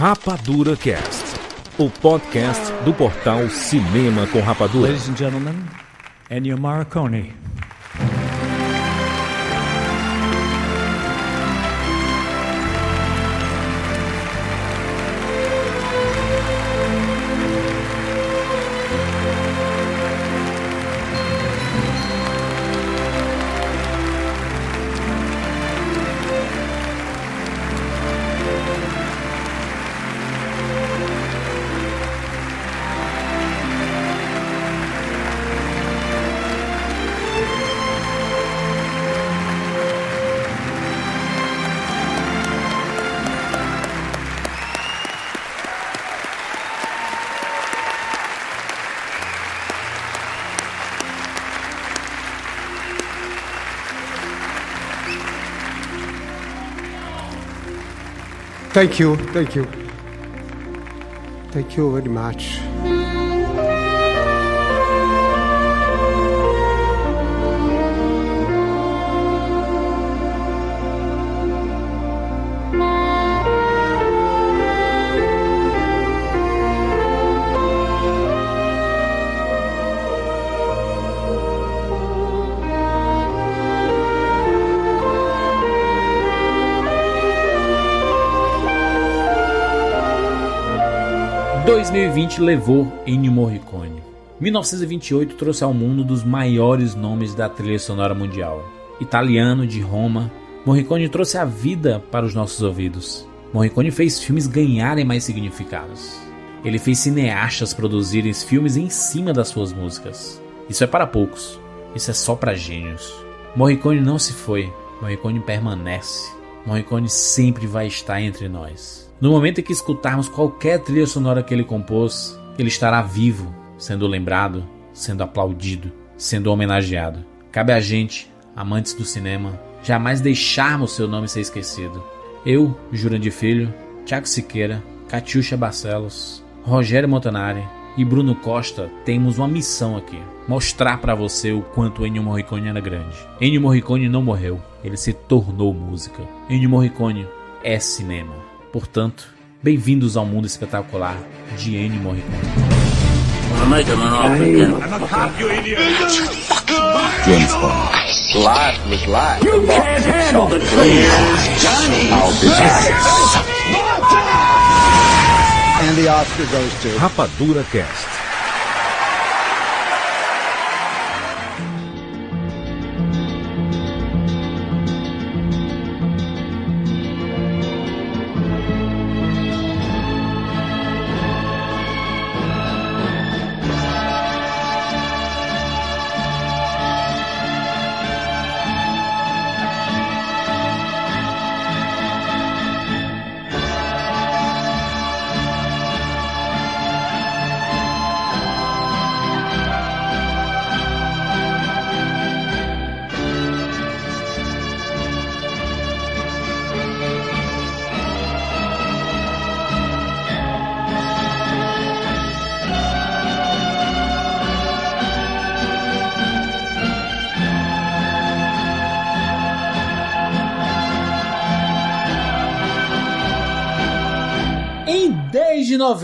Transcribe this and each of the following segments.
Rapadura Cast, o podcast do portal Cinema com Rapadura. Ladies and gentlemen, Ennio Morricone. 'Thank you, thank you, thank you very much. ...2020 levou Ennio Morricone. 1928 trouxe ao mundo dos maiores nomes da trilha sonora mundial. Italiano de Roma, Morricone trouxe a vida para os nossos ouvidos. Morricone fez filmes ganharem mais significados. Ele fez cineastas produzirem filmes em cima das suas músicas. Isso é para poucos. Isso é só para gênios. Morricone não se foi. Morricone permanece. Morricone sempre vai estar entre nós. No momento em que escutarmos qualquer trilha sonora que ele compôs, ele estará vivo, sendo lembrado, sendo aplaudido, sendo homenageado. Cabe a gente, amantes do cinema, jamais deixarmos seu nome ser esquecido. Eu, Jurandir Filho, Tiago Siqueira, Catiuxa Barcelos, Rogério Montanari e Bruno Costa temos uma missão aqui: mostrar para você o quanto Ennio Morricone era grande. Ennio Morricone não morreu, ele se tornou música. Ennio Morricone é cinema. Portanto, bem-vindos ao mundo espetacular de Ennio Morricone. James Bond. Life was life. You can't handle the truth. Johnny. I'll be back. And the Oscar goes to. Rapadura Cast.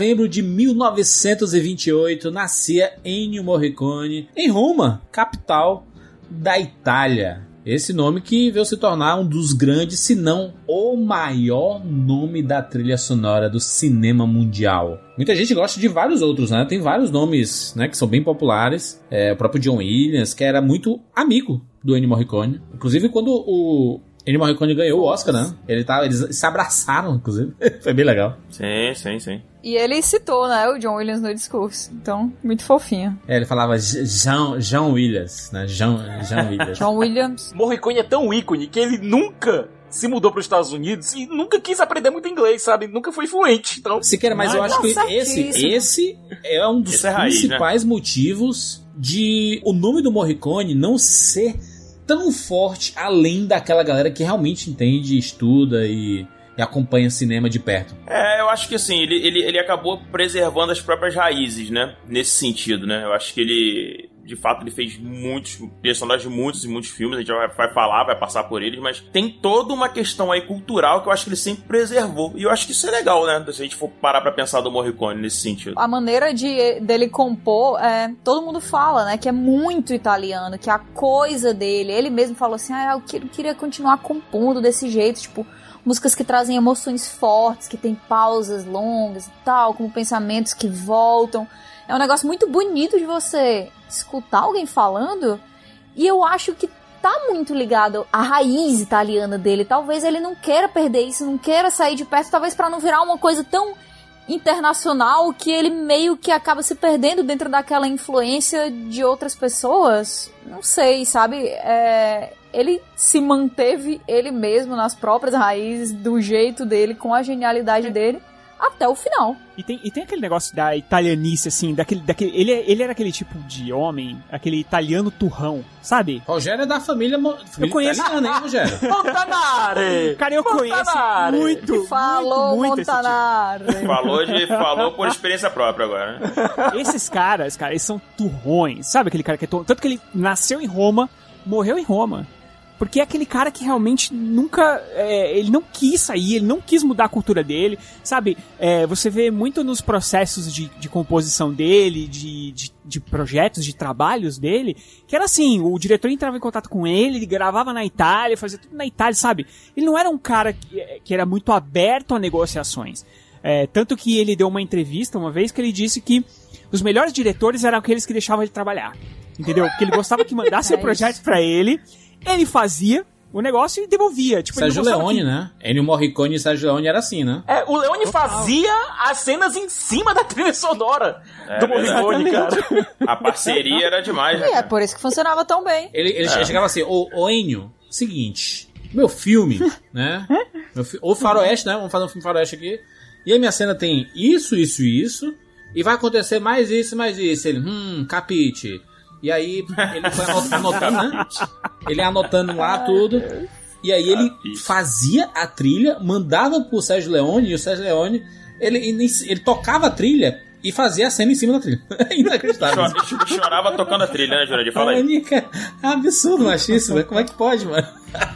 Novembro de 1928, nascia Ennio Morricone em Roma, capital da Itália. Esse nome que veio se tornar um dos grandes, se não o maior nome da trilha sonora do cinema mundial. Muita gente gosta de vários outros, né? Tem vários nomes, né, que são bem populares. É, o próprio John Williams, que era muito amigo do Ennio Morricone. Inclusive, quando o Ennio Morricone ganhou o Oscar, né? Ele tava, eles se abraçaram, inclusive. Foi bem legal. Sim, sim, sim. E ele citou, né, o John Williams no discurso. Então, muito fofinho. É, ele falava Jean, Jean Williams, né? Jean, Jean Williams. John Williams. Morricone é tão ícone que ele nunca se mudou para os Estados Unidos e nunca quis aprender muito inglês, sabe? Nunca foi fluente. Então, Siqueira, mas eu acho que tá esse, esse é um dos Esse é raiz, né? principais motivos de o nome do Morricone não ser tão forte além daquela galera que realmente entende, estuda e, e acompanha cinema de perto. é, eu acho que assim, ele, ele, ele acabou preservando as próprias raízes, né? Nesse sentido, né? Eu acho que ele. De fato ele fez muitos personagens de muitos e muitos filmes, a gente vai, vai falar, vai passar por eles, mas tem toda uma questão aí cultural que eu acho que ele sempre preservou. E eu acho que isso é legal, né? Se a gente for parar pra pensar do Morricone nesse sentido. A maneira de dele compor, é, todo mundo fala, né, que é muito italiano, que a coisa dele, ele mesmo falou assim, ah, eu queria continuar compondo desse jeito, tipo, músicas que trazem emoções fortes, que tem pausas longas e tal, como pensamentos que voltam. É um negócio muito bonito de você escutar alguém falando. E eu acho que tá muito ligado à raiz italiana dele. Talvez ele não queira perder isso, não queira sair de perto, talvez para não virar uma coisa tão internacional que ele meio que acaba se perdendo dentro daquela influência de outras pessoas. Não sei, sabe? É, ele se manteve ele mesmo nas próprias raízes, do jeito dele, com a genialidade dele até o final. E tem, e tem aquele negócio da italianice, assim, daquele. daquele ele, ele era aquele tipo de homem, aquele italiano turrão, sabe? Rogério é da família, família eu conheço. italiana, hein, Rogério? Montanare! Cara, eu conheço muito, Falou, muito, muito Montanare! esse tipo. Falou, de, falou por experiência própria agora, né? Esses caras, cara, eles são turrões. Sabe aquele cara que é turrão? Tanto que ele nasceu em Roma, morreu em Roma. Porque é aquele cara que realmente nunca. É, ele não quis sair, ele não quis mudar a cultura dele, sabe? É, você vê muito nos processos de, de composição dele, de, de, de, projetos, de trabalhos dele, que era assim: o diretor entrava em contato com ele, ele gravava na Itália, fazia tudo na Itália, sabe? Ele não era um cara que, que era muito aberto a negociações. É, tanto que ele deu uma entrevista uma vez que ele disse que os melhores diretores eram aqueles que deixavam ele trabalhar. Entendeu? Porque ele gostava que mandasse o projeto para ele ele fazia o negócio e devolvia. Tipo, Sérgio Leone, que... né? Ennio Morricone e Sérgio Leone era assim, né? É, o Leone Total. fazia as cenas em cima da trilha sonora É do Morricone, cara. A parceria era demais, né? E é por isso que funcionava tão bem. Ele, ele É. chegava assim, ô, ô Ennio, seguinte, meu filme, né? Meu fi... Ou faroeste, né? Vamos fazer um filme faroeste aqui. E a minha cena tem isso, isso e isso. E vai acontecer mais isso, mais isso. Ele, hum, capite. E aí ele foi anot- anotando, né? Ele anotando lá tudo. E aí ele fazia a trilha, mandava pro Sérgio Leone, e o Sérgio Leone, ele, ele, ele tocava a trilha e fazia a cena em cima da trilha. É inacreditável. Chor- Chorava tocando a trilha, né, Jurandir? Fala aí. É absurdo machismo. Como é que pode, mano?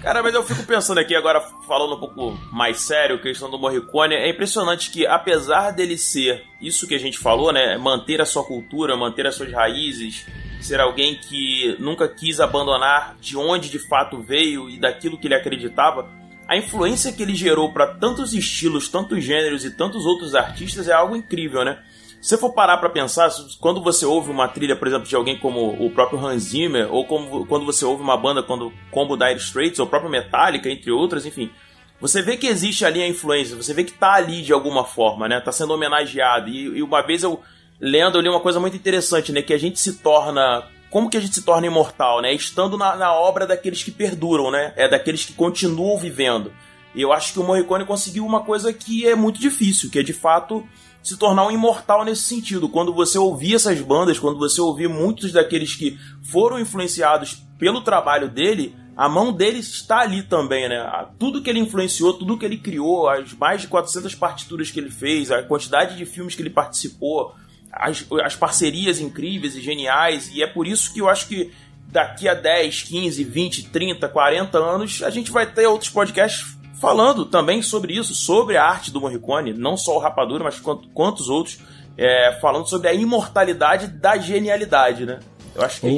Cara, mas eu fico pensando aqui agora, falando um pouco mais sério, questão do Morricone, é impressionante que apesar dele ser isso que a gente falou, né, manter a sua cultura, manter as suas raízes, ser alguém que nunca quis abandonar de onde de fato veio e daquilo que ele acreditava, a influência que ele gerou para tantos estilos, tantos gêneros e tantos outros artistas é algo incrível, né? Se for parar pra pensar, quando você ouve uma trilha, por exemplo, de alguém como o próprio Hans Zimmer, ou como, quando você ouve uma banda quando, como Dire Straits, ou o próprio Metallica, entre outras, enfim, você vê que existe ali a influência, você vê que tá ali de alguma forma, né? Tá sendo homenageado. E, e uma vez eu, lendo, eu li uma coisa muito interessante, né? Que a gente se torna... Como que a gente se torna imortal, né? Estando na, na obra daqueles que perduram, né? É daqueles que continuam vivendo. E eu acho que o Morricone conseguiu uma coisa que é muito difícil, que é de fato se tornar um imortal nesse sentido. Quando você ouvir essas bandas, quando você ouvir muitos daqueles que foram influenciados pelo trabalho dele, a mão dele está ali também, né? Tudo que ele influenciou, tudo que ele criou, as mais de 400 partituras que ele fez, a quantidade de filmes que ele participou, as, as parcerias incríveis e geniais, e é por isso que eu acho que daqui a 10, 15, 20, 30, 40 anos, a gente vai ter outros podcasts falando também sobre isso, sobre a arte do Morricone, não só o Rapadura, mas quanto, quantos outros, é, falando sobre a imortalidade da genialidade, né? Eu acho que é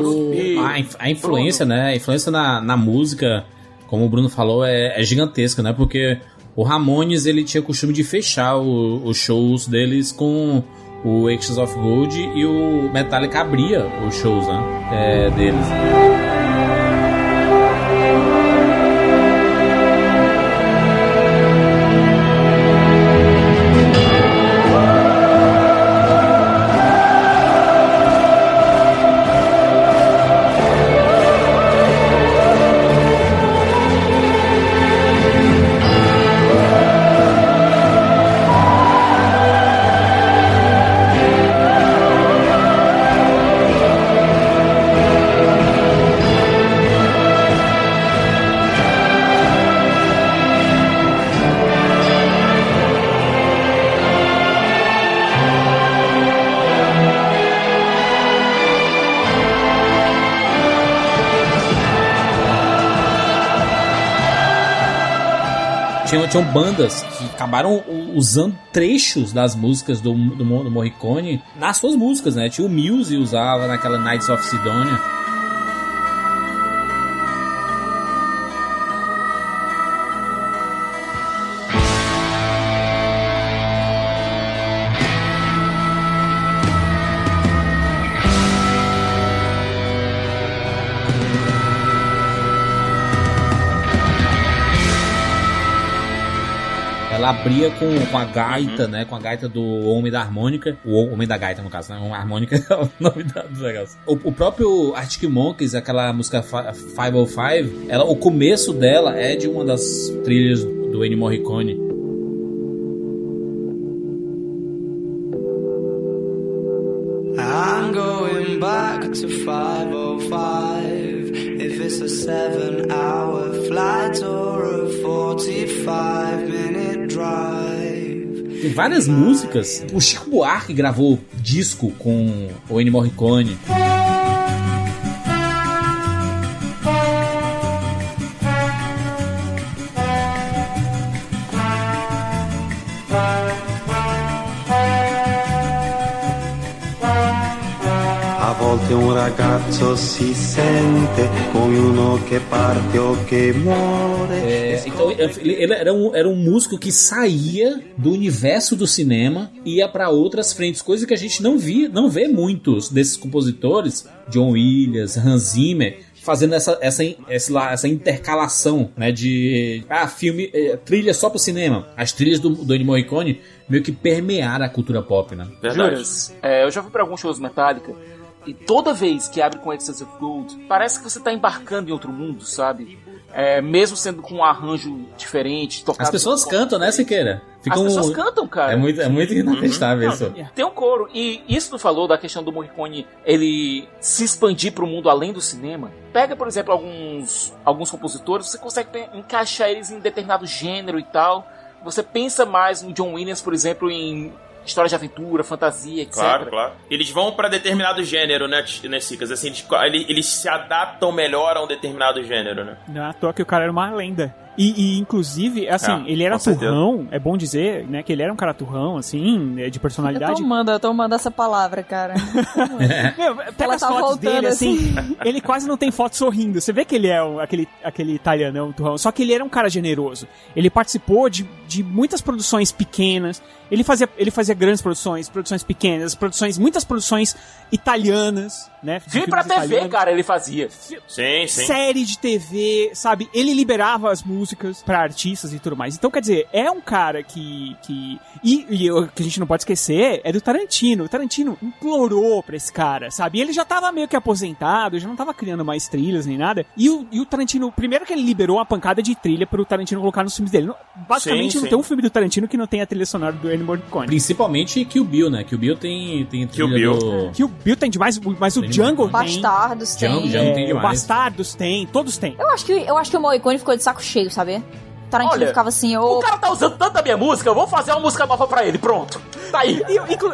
O- a, inf- a influência, né? A influência na, na música, como o Bruno falou, é, é gigantesca, né? Porque o Ramones ele tinha costume de fechar o- os shows deles com o Axis of Gold e o Metallica abria os shows, né? É, deles. Tinham, bandas que acabaram usando trechos das músicas do, do, do Morricone nas suas músicas, né? Tinha o Muse usava naquela Nights of Sidonia. Ela abria com, com a gaita, né? Com a gaita do Homem da Harmônica. O Homem da Gaita, no caso, né? Uma harmônica é o nome da- do negócio. O, o próprio Arctic Monkeys, aquela música fi- 505, ela, o começo dela é de uma das trilhas do Ennio Morricone. I'm going back to 505. If it's a seven hour flight or a 45 minute. Tem várias músicas. O Chico Buarque gravou disco com o Ennio Morricone. Volte un ragazzo si sente come uno che parte o che muore. É, então ele ele era um, era um músico que saía do universo do cinema e ia para outras frentes, coisa que a gente não via, não vê muitos desses compositores, John Williams, Hans Zimmer, fazendo essa essa essa, essa intercalação, né, de ah, filme, eh, trilha só pro cinema. As trilhas do, do Ennio Morricone meio que permearam a cultura pop, né? Juras, é, eu já fui pra alguns shows Metallica e toda vez que abre com Excess of Gold, parece que você tá embarcando em outro mundo, sabe? É, mesmo sendo com um arranjo diferente, tocado As pessoas cantam, né, Siqueira? As pessoas cantam, cara. É muito, é muito inacreditável isso. Tem um coro. E isso tu falou da questão do Morricone ele se expandir para o mundo além do cinema. Pega, por exemplo, alguns, alguns compositores, você consegue encaixar eles em determinado gênero e tal. Você pensa mais no John Williams, por exemplo, em história de aventura, fantasia, etc. Claro, claro. Eles vão pra determinado gênero, né, T- né Cicas? Assim, eles, eles- eles se adaptam melhor a um determinado gênero, né? Não é à toa que o cara era uma lenda. E, e, inclusive, assim, Ah, ele era com certeza. turrão, é bom dizer, né, que ele era um cara turrão, assim, é, de Eu personalidade. tô amando, eu tô amando essa palavra, cara. Meu, pega Ela as tá fotos dele, assim, assim. ele quase não tem foto sorrindo. Você vê que ele é um- aquele, aquele italianão turrão, só que ele era um cara generoso. Ele participou de, de muitas produções pequenas, ele fazia, ele fazia grandes produções, produções pequenas, produções, muitas produções italianas, né? Filme pra TV, italianos. cara, ele fazia. Sim, sim. série de TV, sabe? Ele liberava as músicas pra artistas e tudo mais. Então, quer dizer, é um cara que. que e, e o que a gente não pode esquecer é do Tarantino. O Tarantino implorou pra esse cara, sabe? E ele já tava meio que aposentado, já não tava criando mais trilhas nem nada. E o, e o Tarantino, primeiro que ele liberou uma pancada de trilha pro Tarantino colocar nos filmes dele. Não- Basicamente, Sim, não sim. tem um filme do Tarantino que não tenha a trilha sonora do Ennio Morricone. Principalmente Kill Bill, né? Kill Bill tem, tem trilha do... Que o Bill tem demais, mas o Tem Django tem. Bastardos tem. Django, Django tem É, o demais. Bastardos tem, todos têm. Eu acho que, eu acho que o Morricone ficou de saco cheio, sabe? Tarantino Olha, ficava assim, O ô. cara tá usando tanta minha música, eu vou fazer uma música nova pra ele, pronto. Tá aí.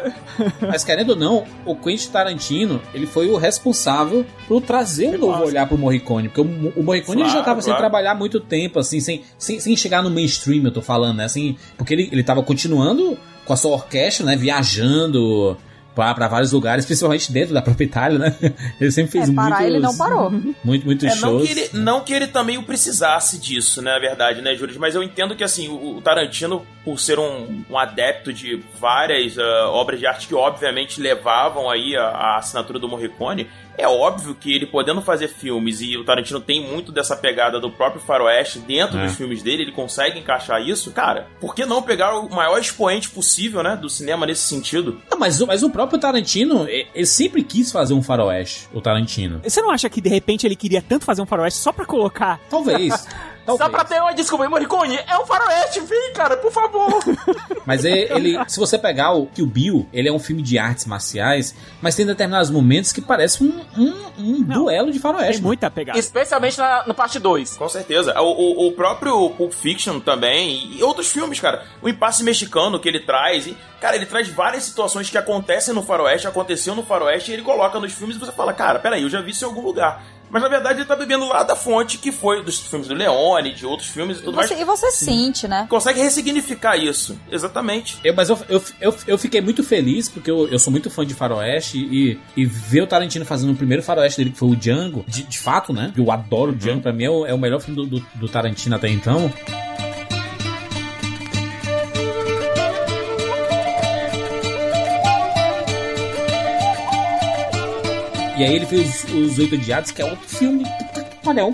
Mas querendo ou não, o Quentin Tarantino, ele foi o responsável por trazer um novo olhar pro Morricone. Porque o, o Morricone ele já Claro, tava sem claro. trabalhar há muito tempo, assim, sem, sem, sem chegar no mainstream, eu tô falando, né? Assim, porque ele, ele tava continuando com a sua orquestra, né? Viajando pra, pra vários lugares, principalmente dentro da própria Itália, né? Ele sempre fez É, parar muitos, ele não parou. Muito, muitos É, não shows. que, ele, não que ele também o precisasse disso, né, na verdade, né, Júlio? Mas eu entendo que, assim, o, o Tarantino, por ser um, um adepto de várias ah, obras de arte que, obviamente, levavam aí a, a assinatura do Morricone, é óbvio que ele podendo fazer filmes, e o Tarantino tem muito dessa pegada do próprio faroeste dentro É. dos filmes dele, ele consegue encaixar isso, cara, por que não pegar o maior expoente possível, né, do cinema nesse sentido? Não, mas, o- mas o próprio Tarantino, ele sempre quis fazer um faroeste, o Tarantino. Você não acha que de repente ele queria tanto fazer um faroeste só pra colocar? Talvez. Só pra ter uma desculpa, Morricone, é um faroeste, vem, cara, por favor. Mas é- ele, se você pegar o Kill Bill, ele é um filme de artes marciais, mas tem determinados momentos que parece um, um, um duelo de faroeste. Tem muita pegada. Especialmente na, na parte 2. Com certeza. O, o, o próprio Pulp Fiction também, e outros filmes, cara. O impasse mexicano que ele traz. E, cara, ele traz várias situações que acontecem no faroeste, aconteceu no faroeste, e ele coloca nos filmes e você fala, cara, peraí, eu já vi isso em algum lugar. Mas na verdade ele tá bebendo lá da fonte que foi dos filmes do Leone, de outros filmes e tudo Você- mais. e você sente, né? Consegue ressignificar isso. Exatamente. Eu, mas eu, eu, eu, eu fiquei muito feliz porque eu, eu sou muito fã de Faroeste e, e ver o Tarantino fazendo o primeiro Faroeste dele, que foi o Django, de, de fato, né? Eu adoro o Django, pra mim é o, é o melhor filme do, do, do Tarantino até então. E aí ele fez os, Oito Odiados, que é outro filme. puta- Olha, é um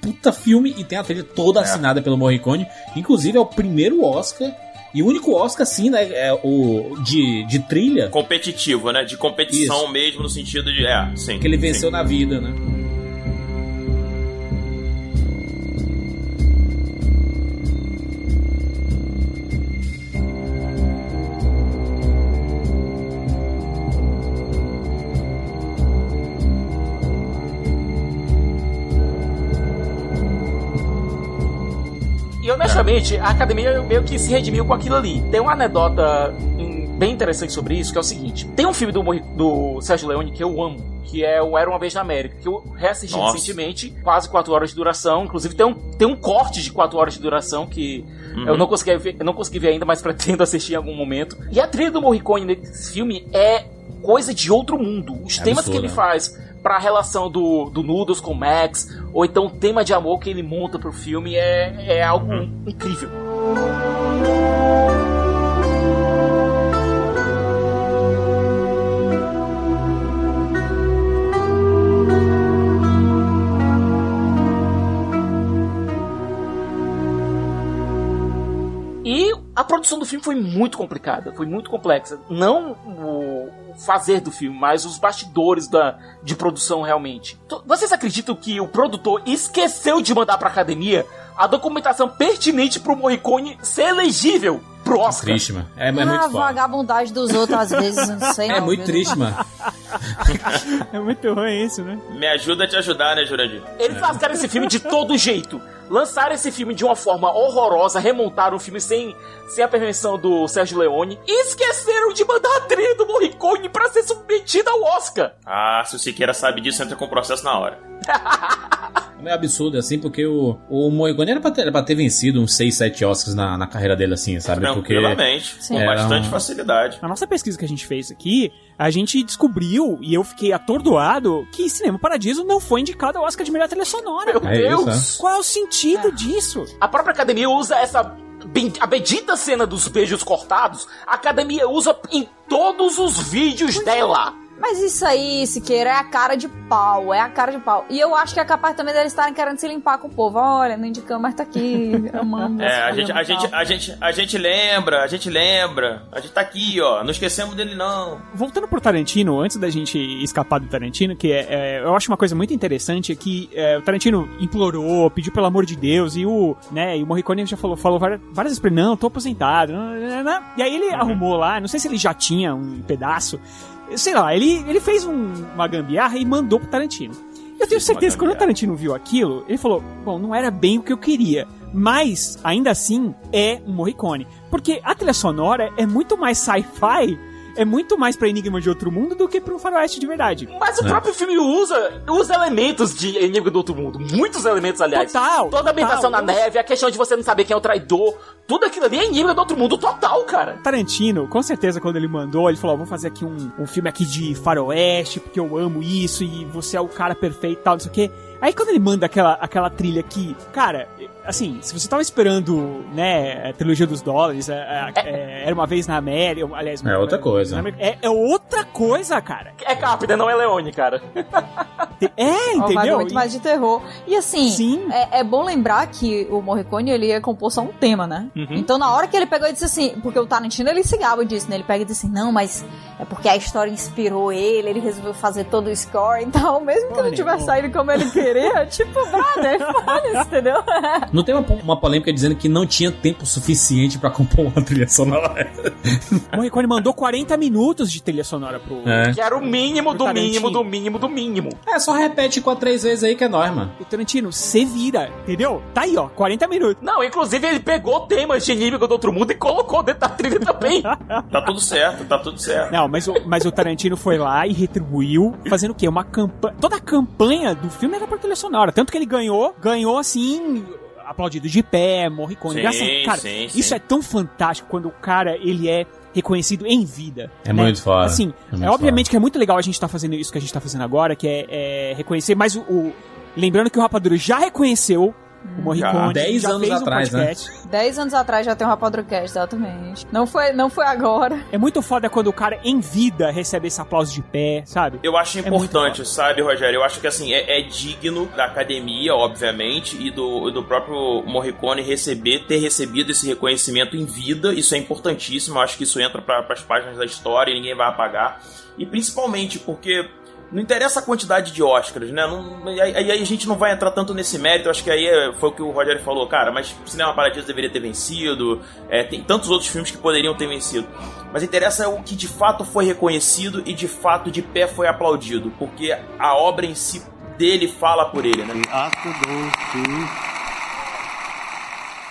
puta filme e tem a trilha toda assinada pelo Morricone. Inclusive é o primeiro Oscar e o único Oscar, sim, né? É o de, de trilha Competitivo, né? De competição mesmo, no sentido de. É, sim. que ele venceu na vida, né? E honestamente, a academia meio que se redimiu com aquilo ali. Tem uma anedota bem interessante sobre isso, que é o seguinte: tem um filme do, do Sérgio Leone que eu amo, que é o Era uma Vez na América, que eu reassisti Nossa. recentemente, quase 4 horas de duração. Inclusive tem um, tem um corte de 4 horas de duração que Uhum. eu não consegui ver, eu não consegui ver ainda, mas pretendo assistir em algum momento. E a trilha do Morricone nesse filme é coisa de outro mundo. Os É temas que absurdo, ele né? faz pra relação do, do Noodles com o Max, ou então o tema de amor que ele monta pro filme é, é algo incrível. E a produção do filme foi muito complicada, foi muito complexa. Não o fazer do filme, mas os bastidores da, de produção realmente. Vocês acreditam que o produtor esqueceu de mandar pra academia a documentação pertinente pro Morricone ser elegível pro Oscar? Triste, mano. É, é ah, muito foda. vagabundagem dos outros às vezes, não sei É não, muito triste, mano. É muito ruim isso, né? Me ajuda a te ajudar, né, Jurandir? Eles lascaram esse filme de todo jeito. Lançaram esse filme de uma forma horrorosa, remontaram o filme sem, sem a permissão do Sérgio Leone e esqueceram de mandar a trilha do Morricone pra ser submetida ao Oscar. Ah, se o Siqueira sabe disso, entra com o processo na hora. É meio absurdo, assim, porque o, o Morricone era pra, ter, era pra ter vencido uns 6, 7 Oscars na, na carreira dele, assim, sabe? Porque Tranquilamente, com Era bastante um- facilidade. Na nossa pesquisa que a gente fez aqui, a gente descobriu, e eu fiquei atordoado, que Cinema Paradiso não foi indicado ao Oscar de melhor trilha sonora. Meu É isso, Deus! Qual é o sentido disso? A própria academia usa essa. A bendita cena dos beijos cortados, a academia usa em todos os vídeos dela. Mas isso aí, Siqueira, é a cara de pau, é a cara de pau. E eu acho que é capaz também deles estarem querendo se limpar com o povo. Olha, não indicamos, mas tá aqui, amamos. É, a gente, a, gente, a, gente, a gente lembra, a gente lembra. A gente tá aqui, ó. Não esquecemos dele, não. Voltando pro Tarantino, antes da gente escapar do Tarantino, que é, é, eu acho uma coisa muito interessante é que é, o Tarantino implorou, pediu pelo amor de Deus, e o, né, e o Morricone já falou, falou várias, várias vezes pra ele, não, tô aposentado, não, não, não, não. e aí ele arrumou lá, não sei se ele já tinha um pedaço, sei lá, ele, ele fez um- uma gambiarra e mandou pro Tarantino. Eu tenho certeza que quando o. Tarantino viu aquilo, ele falou, bom, não era bem o que eu queria, mas, ainda assim, é um Morricone. Porque a trilha sonora é muito mais sci-fi, é muito mais pra Enigma de Outro Mundo do que pra um faroeste de verdade. Mas o É. próprio filme usa, usa elementos de Enigma do Outro Mundo. Muitos elementos, aliás. Total, Toda a ambientação total. na neve, a questão de você não saber quem é o traidor. Tudo aquilo ali é Enigma do Outro Mundo total, cara. Tarantino, com certeza, quando ele mandou, ele falou: ó, vou fazer aqui um, um filme aqui de faroeste, porque eu amo isso, e você é o cara perfeito e tal, não sei o quê. Aí quando ele manda aquela, aquela trilha aqui, cara, assim, se você tava esperando, né, a trilogia dos dólares, é, é, é, era uma vez na América, aliás... É outra coisa. América- É, é outra coisa, cara. É Carpenter, não é Leone, cara. É, entendeu? muito mais de terror. E assim, Sim. É, é bom lembrar que o Morricone, ele ia compor só um tema, né? Uhum. Então, na hora que ele pegou e disse assim, porque o Tarantino, ele se gaba disso, né? Ele pega e disse assim, não, mas é porque a história inspirou ele, ele resolveu fazer todo o score e tal, mesmo que Porra não tivesse saído como ele, que- queria. Tipo, brother, foda-se, entendeu? Não tem uma, uma polêmica dizendo que não tinha tempo suficiente pra compor uma trilha sonora. Morricone mandou 40 minutos de trilha sonora pro. É. Que era o mínimo do mínimo do mínimo do mínimo. É, só repete com a três vezes aí que é nóis, mano. O Tarantino, você vira, entendeu? Tá aí, ó, 40 minutos. Não, inclusive ele pegou temas de inimigo do outro mundo e colocou dentro da trilha também. Tá tudo certo, tá tudo certo. Não, mas o, mas o Tarantino foi lá e retribuiu, fazendo o quê? Uma campanha. Toda a campanha do filme era pra trilha sonora. Tanto que ele ganhou, ganhou assim. Aplaudido de pé, Morricone. Sim, Graças- cara, sim, isso sim. é tão fantástico quando o cara ele é reconhecido em vida. É né? muito foda. Assim, É é, obviamente que é muito legal a gente tá fazendo isso que a gente tá fazendo agora, que é, é reconhecer, mas o, o- Lembrando que o Rapadura já reconheceu o Morricone. Já, 10 já anos fez um atrás, né? podcast. Dez anos atrás já tem um Rapadrocast, exatamente. Não foi, não foi agora. É muito foda quando o cara em vida recebe esse aplauso de pé, sabe? Eu acho É importante, foda. sabe, Rogério? Eu acho que assim, é, é digno da academia, obviamente, e do, do próprio Morricone receber, ter recebido esse reconhecimento em vida. Isso é importantíssimo. Eu acho que isso entra para as páginas da história e ninguém vai apagar. E principalmente porque. Não interessa a quantidade de Oscars, né? Não, aí, aí a gente não vai entrar tanto nesse mérito. Acho que aí é- foi o que o Rogério falou, cara. Mas Cinema Paradiso deveria ter vencido. é, tem tantos outros filmes que poderiam ter vencido. Mas interessa o que de fato foi reconhecido e de fato de pé foi aplaudido. Porque a obra em si dele fala por ele, né?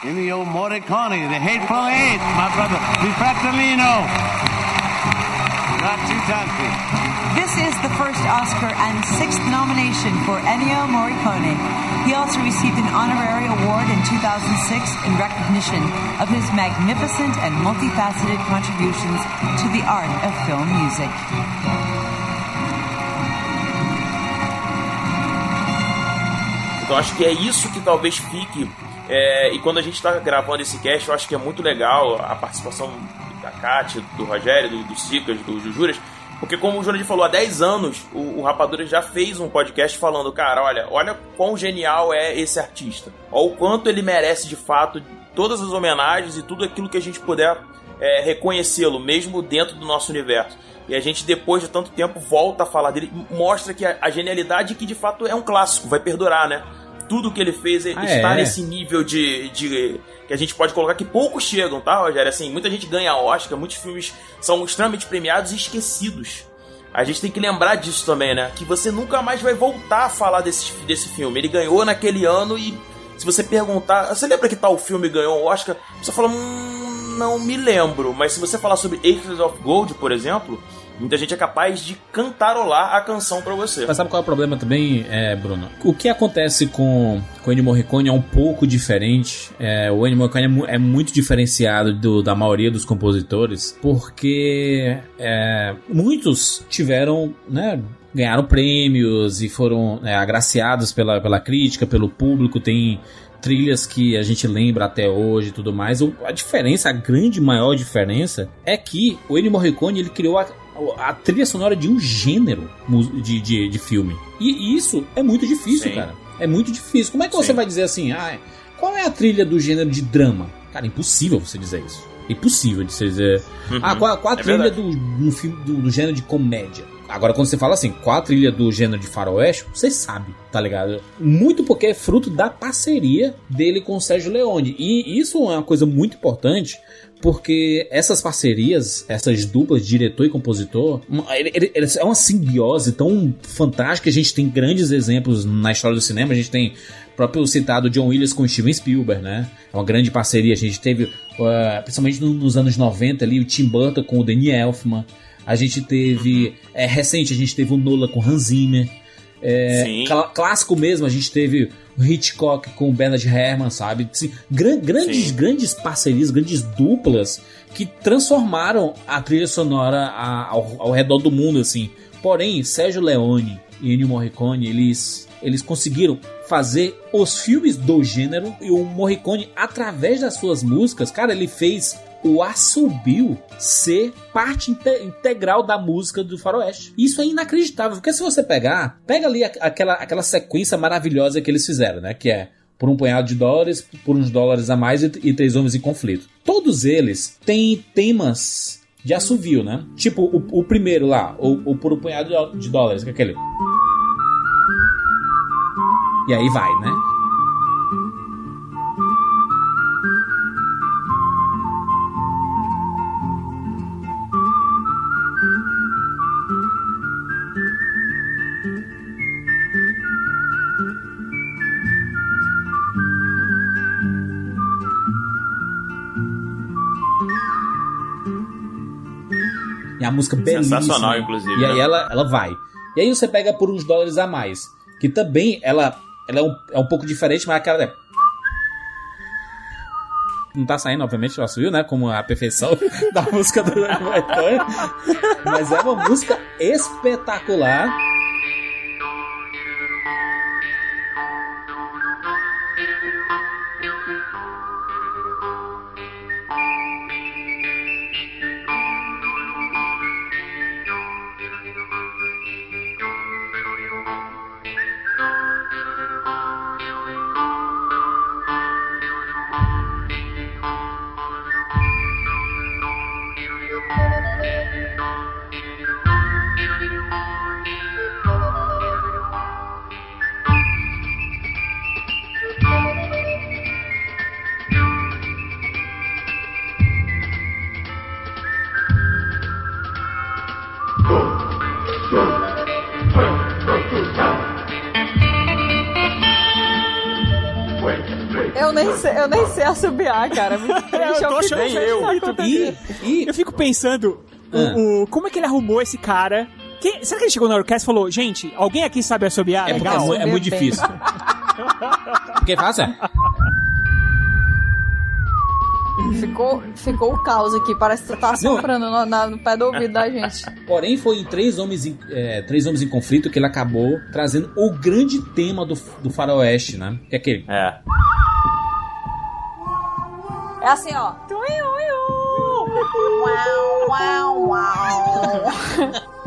Ennio Morricone, The Hateful Eight, my brother, Di Fratellino. Not too tanky. This is the first Oscar and sixth nomination for Ennio Morricone. He also received an honorary award in 2006 in recognition of his magnificent and multifaceted contributions to the art of film music. Então acho que é isso que talvez fique. é, e quando a gente está gravando esse cast, eu acho que é muito legal a participação da Kátia, do Rogério, do, do Cicas, do Jujuras. Porque como o Jurandir falou, há 10 anos o, o Rapadura já fez um podcast falando, cara, olha, olha quão genial é esse artista. Olha o quanto ele merece de fato todas as homenagens e tudo aquilo que a gente puder é, reconhecê-lo, mesmo dentro do nosso universo. E a gente, depois de tanto tempo, volta a falar dele, mostra que a, a genialidade que de fato é um clássico, vai perdurar, né? Tudo que ele fez Ah, está é? nesse nível de, de. que a gente pode colocar que poucos chegam, tá, Rogério? Assim, muita gente ganha Oscar, muitos filmes são extremamente premiados e esquecidos. A gente tem que lembrar disso também, né? Que você nunca mais vai voltar a falar desse, desse filme. Ele ganhou naquele ano e se você perguntar, você lembra que tal filme ganhou o Oscar? Você fala, hum, não me lembro. Mas se você falar sobre Acres of Gold, por exemplo, muita gente é capaz de cantarolar a canção pra você. Mas sabe qual é o problema também, é, Bruno? O que acontece com, com o Ennio Morricone é um pouco diferente. É, o Ennio Morricone é, mu- é muito diferenciado do- da maioria dos compositores, porque é, muitos tiveram, né, ganharam prêmios e foram é, agraciados pela, pela crítica, pelo público, tem trilhas que a gente lembra até hoje e tudo mais. A diferença, a grande maior diferença é que o Ennio Morricone ele criou a, a trilha sonora de um gênero de, de, de filme. E isso é muito difícil, Sim. cara. É muito difícil. Como é que você Sim. vai dizer assim, ah, qual é a trilha do gênero de drama? Cara, impossível você dizer isso. Impossível de você dizer. Uhum. Ah, qual, qual a É trilha verdade. do, do, filme, do, do gênero de comédia? Agora, quando você fala assim, qual a trilha do gênero de faroeste, você sabe, tá ligado? Muito porque é fruto da parceria dele com o Sérgio Leone. E isso é uma coisa muito importante, porque essas parcerias, essas duplas, diretor e compositor, ele- ele- ele- é uma simbiose tão fantástica. A gente tem grandes exemplos na história do cinema. A gente tem o próprio citado John Williams com Steven Spielberg, né? É uma grande parceria. A gente teve, uh, principalmente no- nos anos 90 ali, o Tim Burton com o Danny Elfman. A gente teve, é, recente, a gente teve o Nola com Hans Zimmer. É, clá- clássico mesmo, a gente teve o Hitchcock com o Bernard Herrmann, sabe? Assim, gran- grandes, Sim. grandes parcerias, grandes duplas que transformaram a trilha sonora a- ao, ao redor do mundo, assim. Porém, Sérgio Leone e Ennio Morricone, eles, eles conseguiram fazer os filmes do gênero e o Morricone, através das suas músicas, cara, ele fez o assobio ser parte inte- integral da música do faroeste. Isso é inacreditável, porque se você pegar, pega ali aquela, aquela sequência maravilhosa que eles fizeram, né? Que é por um punhado de dólares, por uns dólares a mais e, e três homens em conflito. Todos eles têm temas de assovio, né? Tipo, o, o primeiro lá, o, o por um punhado de dólares, que é aquele. E aí vai, né? A música belíssima. Sensacional, inclusive, E aí né? ela, ela vai. E aí você pega por uns dólares a mais. Que também ela, ela é, um, é um pouco diferente, mas a cara é. Não tá saindo, obviamente, nosso viu, né? Como a perfeição da música do. Mas é uma música espetacular. Nem sei, eu nem sei assobiar, cara. Muito triste. eu tô fico achando pensando eu. o que acontecendo. E, eu fico pensando, o- Ah. o- como é que ele arrumou esse cara? Quem- será que ele chegou na orquestra e falou, gente, alguém aqui sabe assobiar? É porque é, Legal. mu- é muito difícil. Porque fácil é. Ficou, ficou o caos aqui. Parece que tá soprando no, no pé do ouvido da gente. Porém, foi em Três Homens em, é, Três Homens em Conflito que ele acabou trazendo o grande tema do, do faroeste, né? Que é aquele. É. É assim, ó. Uau, uau, uau.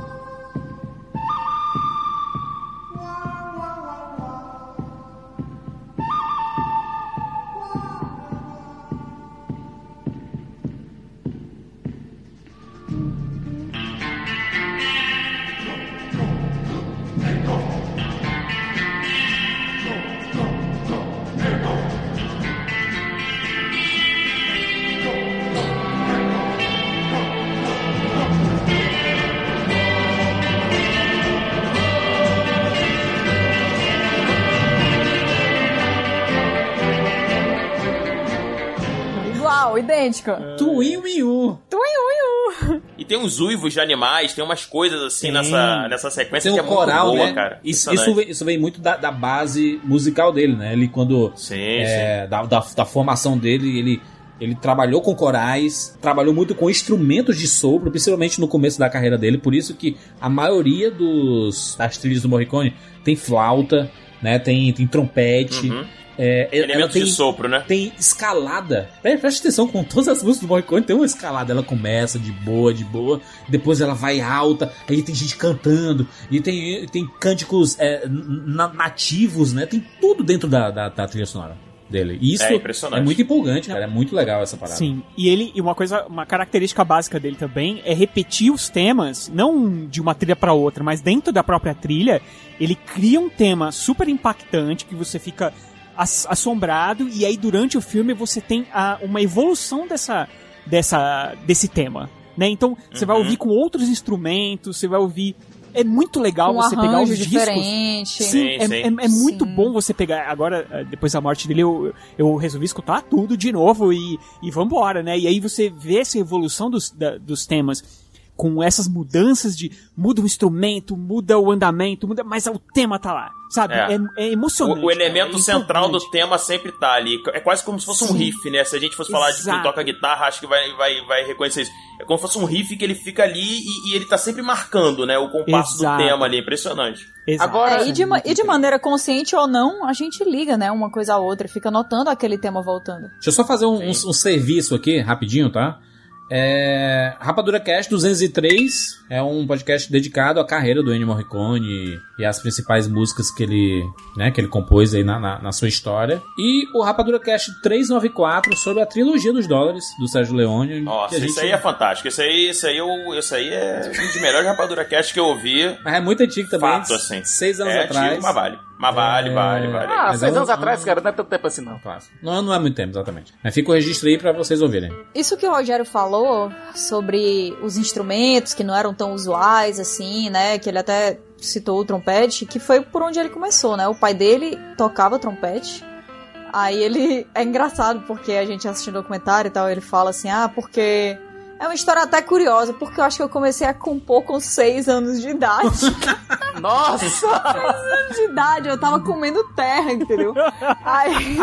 Idêntico. Tuiuiu. Tuiuiu. E tem uns uivos de animais, tem umas coisas assim nessa, nessa sequência Tem que é coral, muito boa, né? cara. Isso, isso, vem, isso vem muito da, da base musical dele, né? Ele quando Sim, é, Da, da, da formação dele, ele ele trabalhou com corais, trabalhou muito com instrumentos de sopro, principalmente no começo da carreira dele. Por isso que a maioria dos das trilhas do Morricone tem flauta, né? Tem, tem trompete. Uhum. É, Elementos tem, de sopro, né? tem escalada. Pre- Preste atenção, com todas as músicas do Morricone tem uma escalada. Ela começa de boa, de boa, depois ela vai alta, aí tem gente cantando, e tem, tem cânticos é, na- nativos, né? Tem tudo dentro da, da, da trilha sonora dele. E isso É impressionante. é muito empolgante, cara. É muito legal essa parada. Sim, e ele, e uma coisa, uma característica básica dele também é repetir os temas, não de uma trilha pra outra, mas dentro da própria trilha, ele cria um tema super impactante que você fica assombrado e aí durante o filme você tem a, uma evolução dessa, dessa desse tema, né? Então você vai Uhum. ouvir com outros instrumentos, você vai ouvir é muito legal Com você pegar os discos. diferente. Sim, Sim, é, sim. é- é muito bom você pegar. Agora, eh, depois da morte dele, eu, eu resolvi escutar tudo de novo e, e vambora, né? E aí você vê essa evolução dos, da- dos temas com essas mudanças de muda o instrumento, muda o andamento, muda, mas o tema tá lá, sabe? É. É, é emocionante. O, o elemento é central do tema sempre tá ali. É quase como se fosse um Sim. riff, né? Se a gente fosse falar de quem Exato. toca guitarra, acho que vai, vai, vai reconhecer isso. É como se fosse um riff que ele fica ali e, e ele tá sempre marcando, né? O compasso Exato. do tema ali. Impressionante. Agora, e, de, e de maneira consciente ou não, a gente liga, né? Uma coisa a outra, fica notando aquele tema voltando. Deixa eu só fazer um, um- um serviço aqui, rapidinho, tá? É, Rapadura Cast 203 é um podcast dedicado à carreira do Ennio Morricone e às principais músicas que ele, né, que ele compôs aí na, na, na sua história. E o Rapadura Cast 394 sobre a trilogia dos dólares do Sérgio Leone. Nossa, que a isso gente- aí é fantástico. Isso aí, isso aí, eu, isso aí é um dos melhores Rapadura Cast que eu ouvi. Mas é muito antigo também. Fato, assim. Seis anos é atrás. Antigo, mas vale. Mas vale, vale, vale. Ah, Mas seis é um- anos atrás, cara, não é tanto tempo assim não. Não, não é muito tempo, exatamente. Mas fica o registro aí pra vocês ouvirem. Isso que o Rogério falou sobre os instrumentos que não eram tão usuais assim, né? Que ele até citou o trompete, que foi por onde ele começou, né? O pai dele tocava trompete. Aí ele. É engraçado porque a gente assistindo o documentário e tal, ele fala assim: ah, porque. É uma história até curiosa, porque eu acho que eu comecei a compor com seis anos de idade. Nossa! Seis anos de idade, eu tava comendo terra, entendeu? Aí,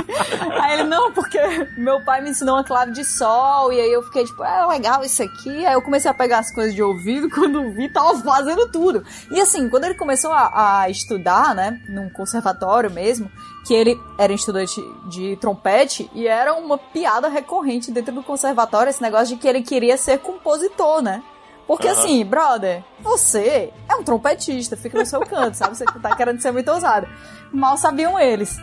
aí ele, não, porque meu pai me ensinou uma clave de sol, e aí eu fiquei tipo, é legal isso aqui. Aí eu comecei a pegar as coisas de ouvido, quando vi, tava fazendo tudo. E assim, quando ele começou a, a estudar, né, num conservatório mesmo, que ele era estudante de trompete e era uma piada recorrente dentro do conservatório esse negócio de que ele queria ser compositor, né? Porque Aham. assim, brother, você é um trompetista, fica no seu canto, sabe? Você tá querendo ser muito ousado. Mal sabiam eles.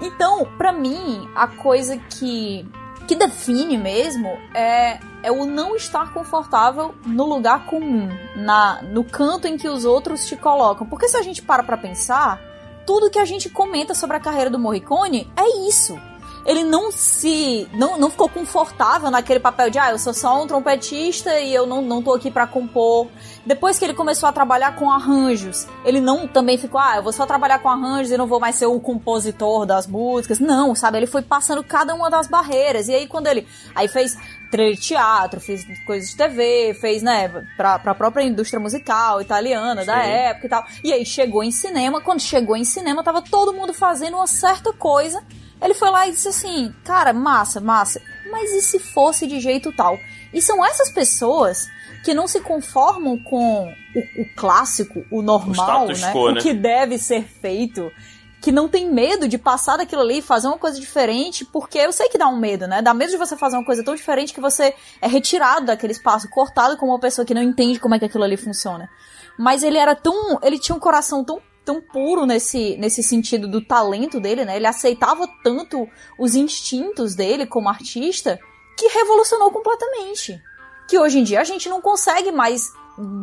Então, pra mim, a coisa que que define mesmo é, é o não estar confortável no lugar comum, na no canto em que os outros te colocam. Porque se a gente para pra pensar, tudo que a gente comenta sobre a carreira do Morricone é isso. Ele não se. Não, não ficou confortável naquele papel de, ah, eu sou só um trompetista e eu não, não tô aqui pra compor. Depois que ele começou a trabalhar com arranjos, ele não também ficou, ah, eu vou só trabalhar com arranjos e não vou mais ser o compositor das músicas. Não, sabe? Ele foi passando cada uma das barreiras. E aí, quando ele. Aí fez teatro, fez coisas de TV, fez, né, pra, pra própria indústria musical italiana da Sim. época e tal. E aí chegou em cinema, quando chegou em cinema, tava todo mundo fazendo uma certa coisa. Ele foi lá e disse assim, cara, massa, massa, mas e se fosse de jeito tal? E são essas pessoas que não se conformam com o, o clássico, o normal, status né? quo, O né? que deve ser feito que não tem medo de passar daquilo ali e fazer uma coisa diferente, porque eu sei que dá um medo, né? Dá medo de você fazer uma coisa tão diferente que você é retirado daquele espaço, cortado como uma pessoa que não entende como é que aquilo ali funciona. Mas ele era tão. Ele tinha um coração tão, tão puro nesse, nesse sentido do talento dele, né? Ele aceitava tanto os instintos dele como artista que revolucionou completamente. Que hoje em dia a gente não consegue mais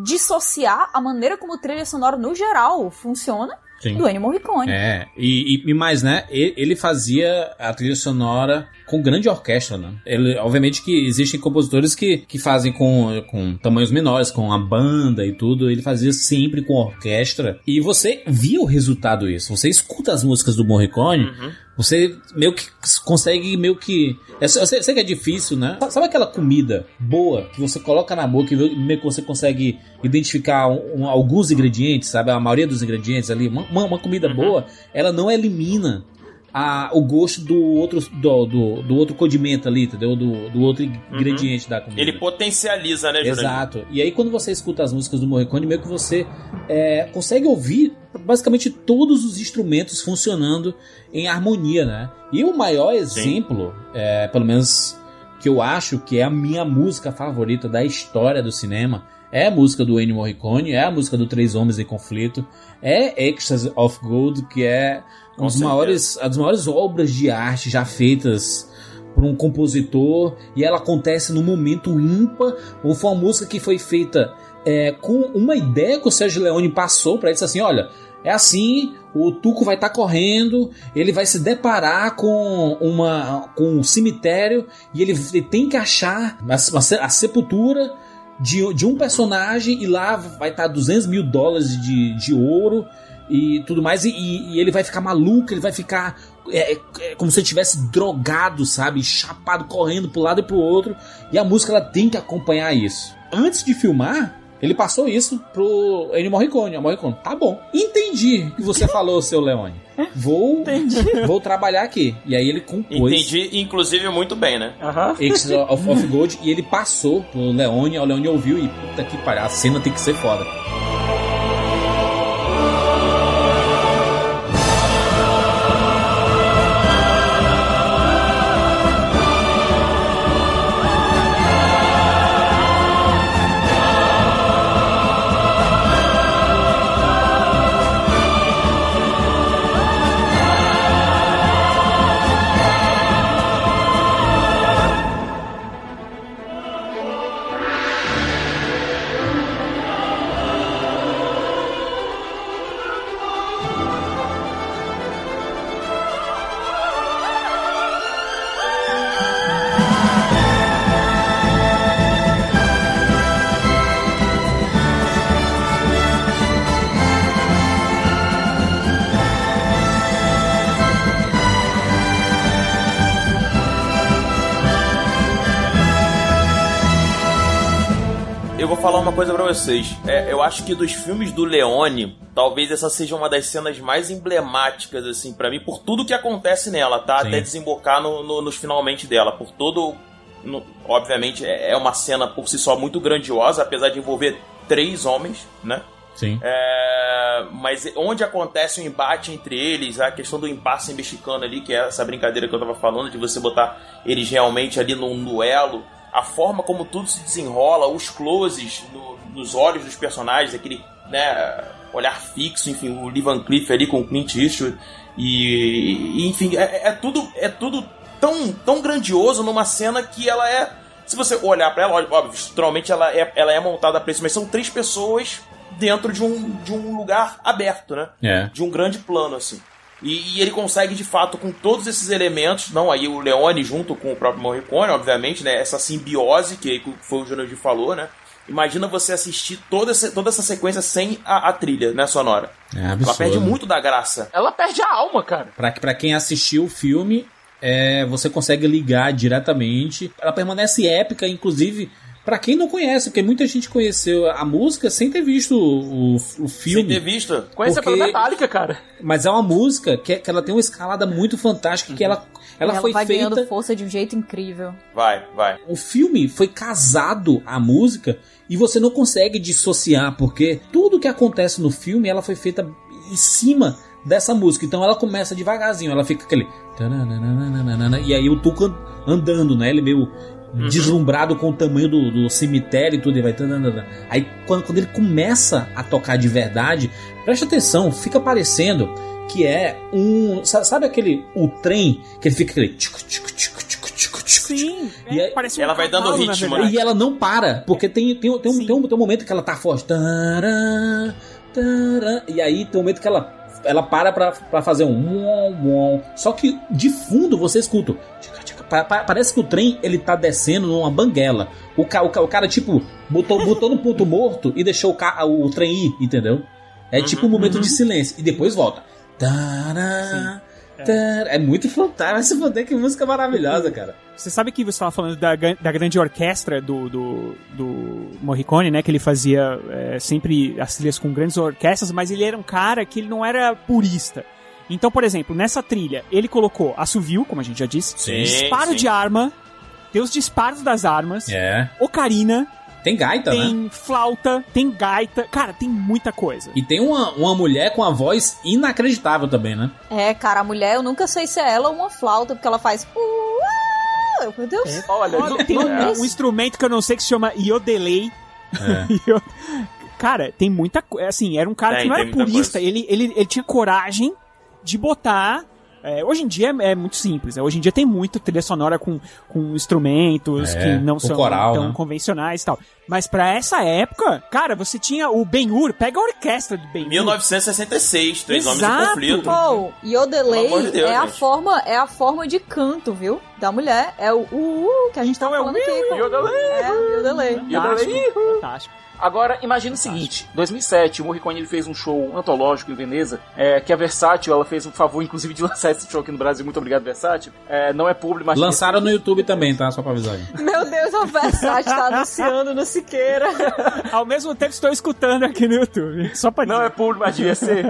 dissociar a maneira como trilha sonora no geral funciona Sim. do Ennio Morricone. É, e, e, mais, né? Ele fazia a trilha sonora com grande orquestra, né? Ele, obviamente que existem compositores que, que fazem com, com tamanhos menores, com a banda e tudo. Ele fazia sempre com orquestra. E você via o resultado disso. Você escuta as músicas do Morricone, você meio que consegue meio que. Eu sei, eu sei- que é difícil, né? Sabe aquela comida boa que você coloca na boca e meio que você consegue identificar um- um- alguns ingredientes, sabe? A maioria dos ingredientes ali. Uma, uma- uma comida boa, ela não elimina a- o gosto do outro, do, do, do outro condimento ali, entendeu? Do, do outro ingrediente da comida. Ele potencializa, né, Jurandir? Exato. E aí quando você escuta as músicas do Morricone, meio que você é, consegue ouvir basicamente todos os instrumentos funcionando em harmonia, né? E o maior exemplo, é, pelo menos que eu acho que é a minha música favorita da história do cinema, é a música do Ennio Morricone, é a música do Três Homens em Conflito, é Ecstasy of Gold, que é Com uma das certeza. maiores, as maiores obras de arte já feitas por um compositor e ela acontece no momento ímpar. Ou foi uma música que foi feita é, com uma ideia que o Sérgio Leone passou para ele disse assim: olha. É assim, o Tuco vai estar correndo, ele vai se deparar com uma com um cemitério e ele, ele tem que achar a, a- a sepultura de, de um personagem e lá vai estar 200 mil dólares de, de ouro e tudo mais, e, e ele vai ficar maluco, ele vai ficar é, é, como se ele tivesse drogado, sabe? Chapado, correndo pro lado e pro outro. E a música ela tem que acompanhar isso. Antes de filmar, ele passou isso pro Ennio Morricone. O Morricone, tá bom. Entendi o que você falou, seu Leone. Vou, vou trabalhar aqui. E aí ele compôs. Entendi, inclusive, muito bem, né? Ecstasy of, of Gold e ele passou pro Leone, o Leone ouviu e puta que pariu, a cena tem que ser foda. Uma coisa pra vocês. É, eu acho que dos filmes do Leone, talvez essa seja uma das cenas mais emblemáticas, assim, pra mim, por tudo que acontece nela, tá? Sim. Até desembocar no, no- nos finalmente dela, por todo. no- obviamente, é é uma cena por si só muito grandiosa, apesar de envolver três homens, né? Sim. É, mas onde acontece o embate entre eles, a questão do impasse mexicano ali, que é essa brincadeira que eu tava falando, de você botar eles realmente ali num duelo, a forma como tudo se desenrola, os closes no- nos olhos dos personagens, aquele né, olhar fixo, enfim, o Lee Van Cleef ali com o Clint Eastwood, e, e, enfim, é, é tudo, é tudo tão, tão grandioso numa cena que ela é. Se você olhar pra ela, óbvio, estruturalmente ela é, ela é montada pra isso, mas são três pessoas dentro de um, de um lugar aberto, né? É. De um grande plano, assim. E, e ele consegue, de fato, com todos esses elementos, não aí o Leone junto com o próprio Morricone, obviamente, né? Essa simbiose que que foi o Júnior de falou, né? Imagina você assistir toda essa, toda essa sequência sem a, a trilha, né, sonora. É Ela absurdo. perde muito da graça. Ela perde a alma, cara. Pra, pra quem assistiu o filme, é, você consegue ligar diretamente. Ela permanece épica, inclusive, pra quem não conhece, porque muita gente conheceu a música sem ter visto o, o filme. Sem ter visto. Conhece Porque- pela Metallica, cara. Mas é uma música que, que ela tem uma escalada muito fantástica, que ela, ela, ela foi vai feita... ganhando força de um jeito incrível. Vai, vai. O filme foi casado à música e você não consegue dissociar, porque tudo que acontece no filme ela foi feita em cima dessa música. Então ela começa devagarzinho, ela fica aquele. E aí o Tuco an- andando, né? Ele meio deslumbrado com o tamanho do, do cemitério e tudo, e vai. Aí quando, quando ele começa a tocar de verdade, preste atenção, fica parecendo que é um. sa- Sabe aquele. O trem que ele fica aquele. tico, tico, tico, tico, tico, tico, Sim, E é, aí- parece Ela um vai dando ritmo, e ela não para, porque tem, tem, tem, um, tem, um, tem um momento que ela tá forte. Tarã, tarã, e aí tem um momento que ela, ela para pra, pra fazer um. Só que de fundo você escuta. tchica, tchica, pa- pa- Parece que o trem ele tá descendo numa banguela. O, ca, o, o cara, tipo, botou, botou no ponto morto e deixou o, ca, o trem ir, entendeu? É tipo um momento de silêncio. E depois volta. Tarã. É muito fantástico. Vai se foder, que música maravilhosa, cara. Você sabe que você estava falando da, da grande orquestra do, do, do Morricone, né? Que ele fazia é, sempre as trilhas com grandes orquestras, mas ele era um cara que ele não era purista. Então, por exemplo, nessa trilha, ele colocou assovio, como a gente já disse, Sim, disparo sim. de arma, tem os disparos das armas, É. ocarina, Tem gaita, né? tem flauta, tem gaita. Cara, tem muita coisa. E tem uma, uma mulher com a voz inacreditável também, né? É, cara, a mulher, eu nunca sei se é ela ou uma flauta, porque ela faz. "Uau", Meu Deus. Olha, Olha, tem um, É. um instrumento que eu não sei que se chama iodelei. É. Cara, tem muita coisa. Assim, era um cara Tem, que não tem era purista. Ele, ele, ele tinha coragem de botar. é, hoje em dia é, é muito simples. né? Hoje em dia tem muito trilha sonora com, com instrumentos É, que não são coral, tão né? convencionais e tal. Mas pra essa época, cara, você tinha o Ben-Hur. Pega a orquestra do Ben-Hur. 1966, Três Homens em Exato. Conflito. Pô, Yodelay Pelo amor de Deus, é, a forma, é a forma de canto, viu? Da mulher. É o uh, uh, que a gente tá Então é o falando aqui. Yodelay. É Yodelay. Fantástico, fantástico. Agora, imagina o seguinte: 2007, o Morricone ele fez um show antológico em Veneza, é, que a Versátil ela fez um favor, inclusive, de lançar esse show aqui no Brasil. Muito obrigado, Versátil. É, não é público, mas Lançaram no YouTube também, tá? Só pra avisar aí. Meu Deus, a Versace tá anunciando no Siqueira. Ao mesmo tempo, estou escutando aqui no YouTube. Só pra Não dizer. é público, mas devia ser.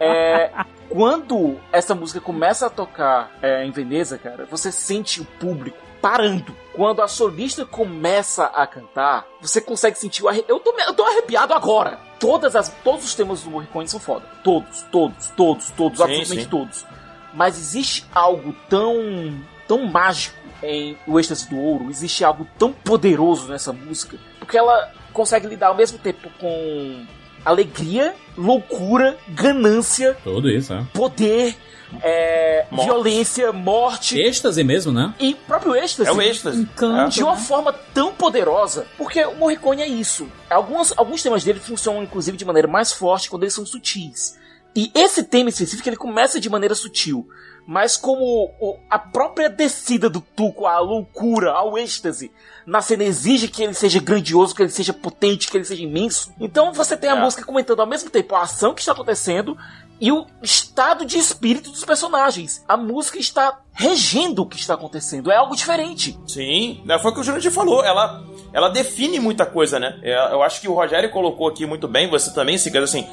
É, quando essa música começa a tocar é, em Veneza, cara, você sente o público parando. Quando a solista começa a cantar, você consegue sentir o arre... eu, tô, eu tô arrepiado agora. Todas as, todos os temas do Morricone são foda. Todos, todos, todos, todos, Sim, absolutamente sim. todos. Mas existe algo tão, tão mágico em O Êxtase do Ouro, existe algo tão poderoso nessa música, porque ela consegue lidar ao mesmo tempo com alegria, loucura, ganância, Tudo isso, é. poder, é, Morte. violência, morte Êxtase mesmo, né? e próprio êxtase. É o êxtase. Encanto. De uma forma tão poderosa, porque o Morricone é isso. Alguns, alguns temas dele funcionam, inclusive, de maneira mais forte quando eles são sutis. E esse tema específico, ele começa de maneira sutil. Mas como o- a própria descida do Tuco, a loucura, ao êxtase, na cena exige que ele seja grandioso, que ele seja potente, que ele seja imenso. Então você tem a É. música comentando ao mesmo tempo a ação que está acontecendo e o estado de espírito dos personagens. A música está regendo o que está acontecendo. É algo diferente. Sim, né, foi o que o Jurandir falou. Ela, ela define muita coisa, né? É, Eu acho que o Rogério colocou aqui muito bem, você também, se assim,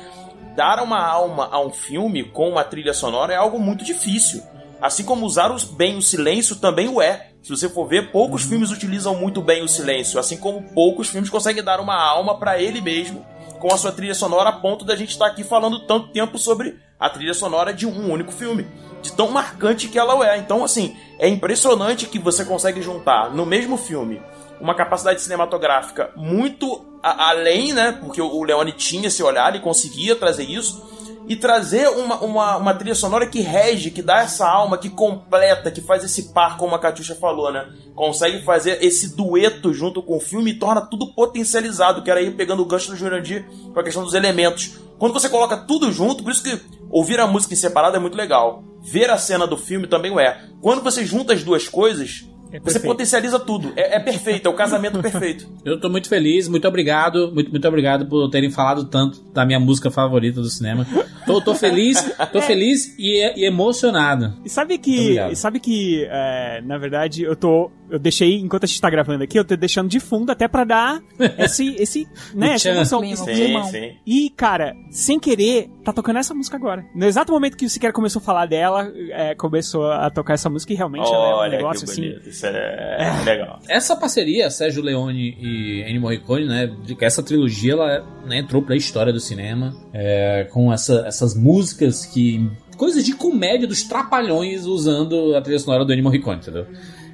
dar uma alma a um filme com uma trilha sonora é algo muito difícil. Assim como usar bem o silêncio também o é. Se você for ver, poucos filmes utilizam muito bem o silêncio, assim como poucos filmes conseguem dar uma alma pra ele mesmo com a sua trilha sonora a ponto da gente estar aqui falando tanto tempo sobre a trilha sonora de um único filme. De tão marcante que ela é. Então, assim, é impressionante que você consegue juntar no mesmo filme uma capacidade cinematográfica muito além, né? Porque o o Leone tinha esse olhar e conseguia trazer isso. E trazer uma, uma, uma trilha sonora que rege, que dá essa alma, que completa, que faz esse par, como a Catiuxa falou, né? Consegue fazer esse dueto junto com o filme e torna tudo potencializado, que era aí pegando o gancho do Jurandir com a questão dos elementos. Quando você coloca tudo junto, por isso que ouvir a música em separado é muito legal. Ver a cena do filme também é. Quando você junta as duas coisas, você perfeito. potencializa tudo. É, é perfeito, é o casamento perfeito. Eu tô muito feliz, muito obrigado, muito, muito obrigado por terem falado tanto da minha música favorita do cinema. Tô, tô feliz, tô feliz e, e emocionado. E sabe que, e sabe que, é, na verdade, eu tô, eu deixei enquanto a gente tá gravando aqui, eu tô deixando de fundo até pra dar esse, esse, né, essa emoção, Sim, sim. E cara, sem querer, tá tocando essa música agora. No exato momento que o Siqueira começou a falar dela, é, começou a tocar essa música e realmente ela é um Olha negócio que assim. bonito. Isso é, é legal. Essa parceria, Sérgio Leone e Ennio Morricone, né, essa trilogia ela né, entrou pra história do cinema é, com essa- essas músicas que coisas de comédia dos trapalhões usando a trilha sonora do Ennio Morricone, entendeu?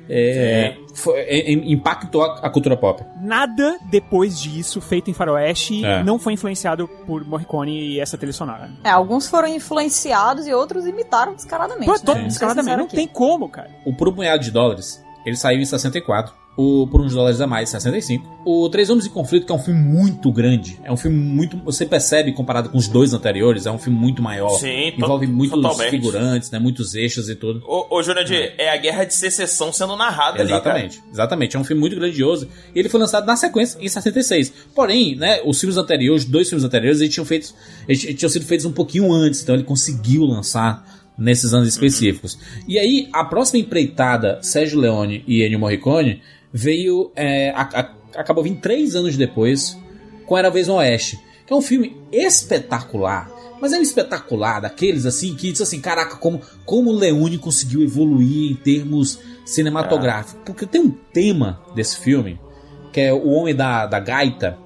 É, foi- é, é, impactou a, a cultura pop. Nada depois disso, feito em faroeste, É. não foi influenciado por Morricone e essa trilha sonora. É, alguns foram influenciados e outros imitaram descaradamente. Pô, né? descaradamente, não aqui. tem como, cara. O Por um Punhado de Dólares, ele saiu em 64. O Por uns Dólares a Mais, 65. O Três Homens em Conflito, que é um filme muito grande. É um filme muito. Você percebe, comparado com os dois anteriores, é um filme muito maior. Sim, Envolve muitos totalmente. figurantes, né? Muitos eixos e tudo. Ô, ô Jurandir, é a guerra de secessão sendo narrada Exatamente, exatamente. É um filme muito grandioso. E ele foi lançado na sequência em 66. Porém, né, os filmes anteriores, os dois filmes anteriores, eles tinham, feitos, eles tinham sido feitos um pouquinho antes, então ele conseguiu lançar nesses anos específicos. E aí, a próxima empreitada, Sérgio Leone e Ennio Morricone, veio. é, a- a- acabou vindo três anos depois, com Era Vez no Oeste. Que é um filme espetacular. Mas é um espetacular daqueles assim que diz assim: caraca, como, como o Leone conseguiu evoluir em termos cinematográficos. Porque tem um tema desse filme, que é o Homem da, da Gaita.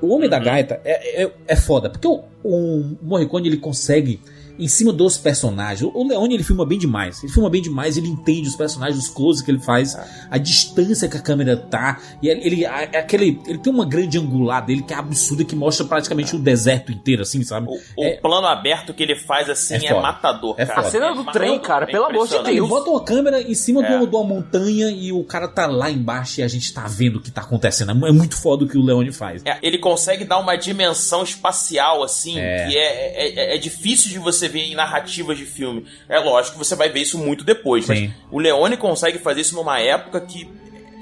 O Homem da Gaita é, é, é foda, porque o, o Morricone ele consegue, em cima dos personagens, o- Leone ele filma bem demais. Ele filma bem demais, ele entende os personagens, os close que ele faz, a distância que a câmera tá. E ele, ele, a- aquele, ele tem uma grande angular dele que é absurda, que mostra praticamente o deserto inteiro, assim, sabe? O plano aberto que ele faz assim É é, matador, É cara. A cena do É trem, matador, cara, é pelo amor de impressionante. Ele bota uma câmera em cima É. do, de uma montanha e o cara tá lá embaixo e a gente tá vendo o que tá acontecendo. É muito foda o que o Leone faz. É, ele consegue dar uma dimensão espacial, assim, É. que é, é, é difícil de você ver em narrativas de filme. É lógico que você vai ver isso muito depois, Sim. mas o Leone consegue fazer isso numa época que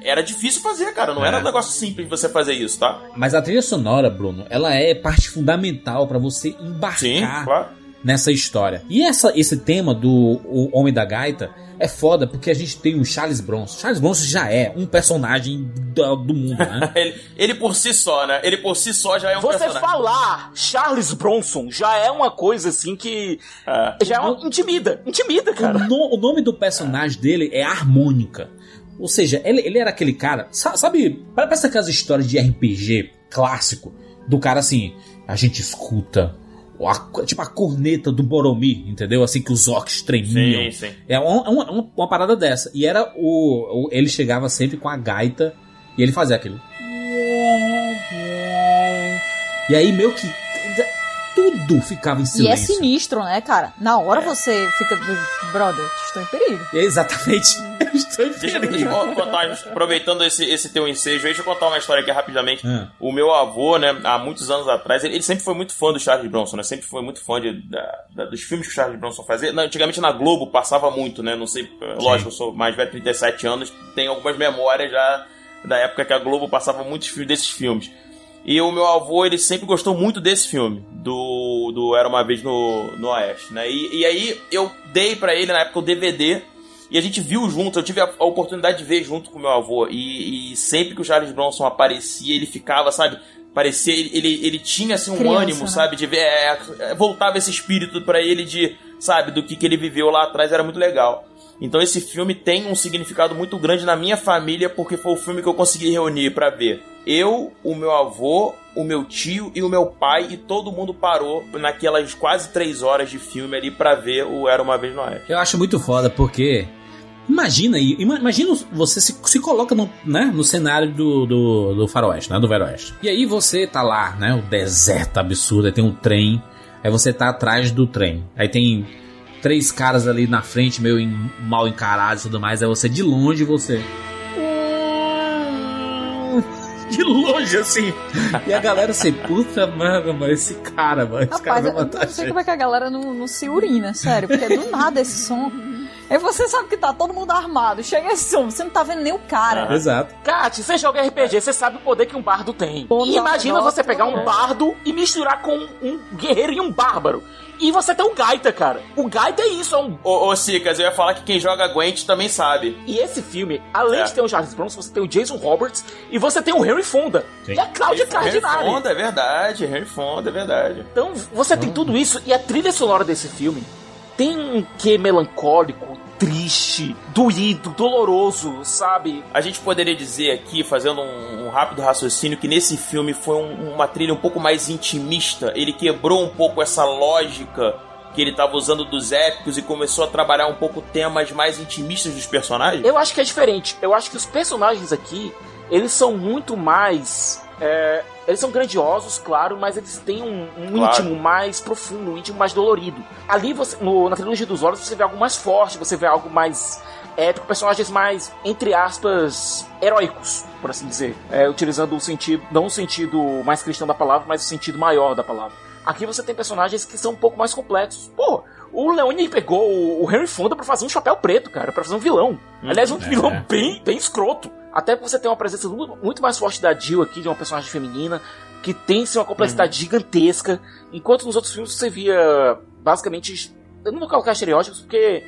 era difícil fazer, cara. Não É. era um negócio simples você fazer isso, tá? Mas a trilha sonora, Bruno, ela é parte fundamental pra você embarcar Sim, claro. nessa história. E essa, esse tema do o Homem da Gaita é foda porque a gente tem o Charles Bronson. Charles Bronson já é um personagem do, do mundo, né? Ele, ele por si só, né? Ele por si só já é um Você personagem. falar Charles Bronson já é uma coisa assim que. Já é uma, intimida. Intimida, cara. O, no- o nome do personagem dele é Harmônica. Ou seja, ele, ele era aquele cara. sa- Sabe, parece aquelas histórias de RPG clássico. Do cara assim, a gente escuta. A- tipo a corneta do Boromir, entendeu? Assim que os orcs tremiam. Sim, sim. É uma, uma- uma- uma parada dessa. E era o, o- Ele chegava sempre com a gaita e ele fazia aquilo. E aí, meio que. Tudo ficava em E é silêncio. sinistro, né, cara? Na hora você fica. Brother, estou em perigo. Exatamente. Deixa, deixa eu contar, aproveitando esse, esse teu ensejo deixa eu contar uma história aqui rapidamente. Ah. O meu avô, né, há muitos anos atrás, ele, ele sempre foi muito fã do Charles Bronson, né? Sempre foi muito fã de, da- da- dos filmes que o Charles Bronson fazia. Não, antigamente na Globo passava muito, né? Não sei, lógico, eu sou mais velho, 37 anos, tenho algumas memórias já da época que a Globo passava muitos filmes desses filmes. E o meu avô, ele sempre gostou muito desse filme, do, do Era Uma Vez no, no Oeste, né? E, e aí eu dei pra ele, na época, o DVD E a gente viu junto, eu tive a, a oportunidade de ver junto com meu avô. E, e sempre que o Charles Bronson aparecia, ele ficava, sabe? Parecia, ele, ele, tinha assim um Criança, ânimo, né? sabe? De ver, é, é, voltava esse espírito pra ele de, sabe, do que, que ele viveu lá atrás, era muito legal. Então esse filme tem um significado muito grande na minha família, porque foi o filme que eu consegui reunir pra ver. Eu, o meu avô, o meu tio e o meu pai, e todo mundo parou naquelas quase três horas de filme ali pra ver o Era Uma Vez no Oeste. Eu acho muito foda, porque. Imagina aí, ima- imagina você se, se coloca no, né, no cenário do, do, do faroeste, né, do veroeste. E aí você tá lá, né, o deserto absurdo, aí tem um trem, aí você tá atrás do trem. Aí tem três caras ali na frente, meio em- mal encarados e tudo mais, aí você de longe você... De longe, assim. E a galera assim, puta, mano, mas esse cara, mano, esse cara Rapaz, vai eu matar não a sei gente. como é que a galera não, não se urina, sério, porque do nada esse som. Aí você sabe que tá todo mundo armado, chega esse som, você não tá vendo nem o cara. Exato. Kat, você joga RPG, você sabe o poder que um bardo tem. Pô, E imagina nossa, você pegar um é. bardo e misturar com um guerreiro e um bárbaro. E você tem um gaita, cara. O gaita é isso, é um... Ô, ô Sicas, eu ia falar que quem joga Gwent também sabe. E esse filme, além É. de ter o Charles Bronson, você tem o Jason Roberts e você tem o Henry Fonda. Sim. E a Cláudia Henry Cardinale. Fonda, é verdade. Henry Fonda, é verdade. Então, você tem tudo isso e a trilha sonora desse filme tem um quê melancólico, triste, doído, doloroso, sabe? A gente poderia dizer aqui, fazendo um, um rápido raciocínio, que nesse filme foi um- uma trilha um pouco mais intimista. Ele quebrou um pouco essa lógica que ele estava usando dos épicos e começou a trabalhar um pouco temas mais intimistas dos personagens. Eu acho que é diferente. Eu acho que os personagens aqui, eles são muito mais. é, eles são grandiosos, claro, mas eles têm um, um Claro. íntimo mais profundo, um íntimo mais dolorido. Ali, você, no- na trilogia dos olhos, você vê algo mais forte, você vê algo mais épico, personagens mais, entre aspas, heróicos, por assim dizer. É, utilizando o sentido, não o sentido mais cristão da palavra, mas o sentido maior da palavra. Aqui você tem personagens que são um pouco mais complexos. Pô, o Leone pegou o Henry Fonda pra fazer um chapéu preto, cara, pra fazer um vilão. Aliás, um é. vilão bem, bem escroto. Até porque você tem uma presença mu- muito mais forte da Jill aqui, de uma personagem feminina, que tem sim, uma complexidade gigantesca. Enquanto nos outros filmes você via, basicamente. Eu não vou colocar estereótipos, porque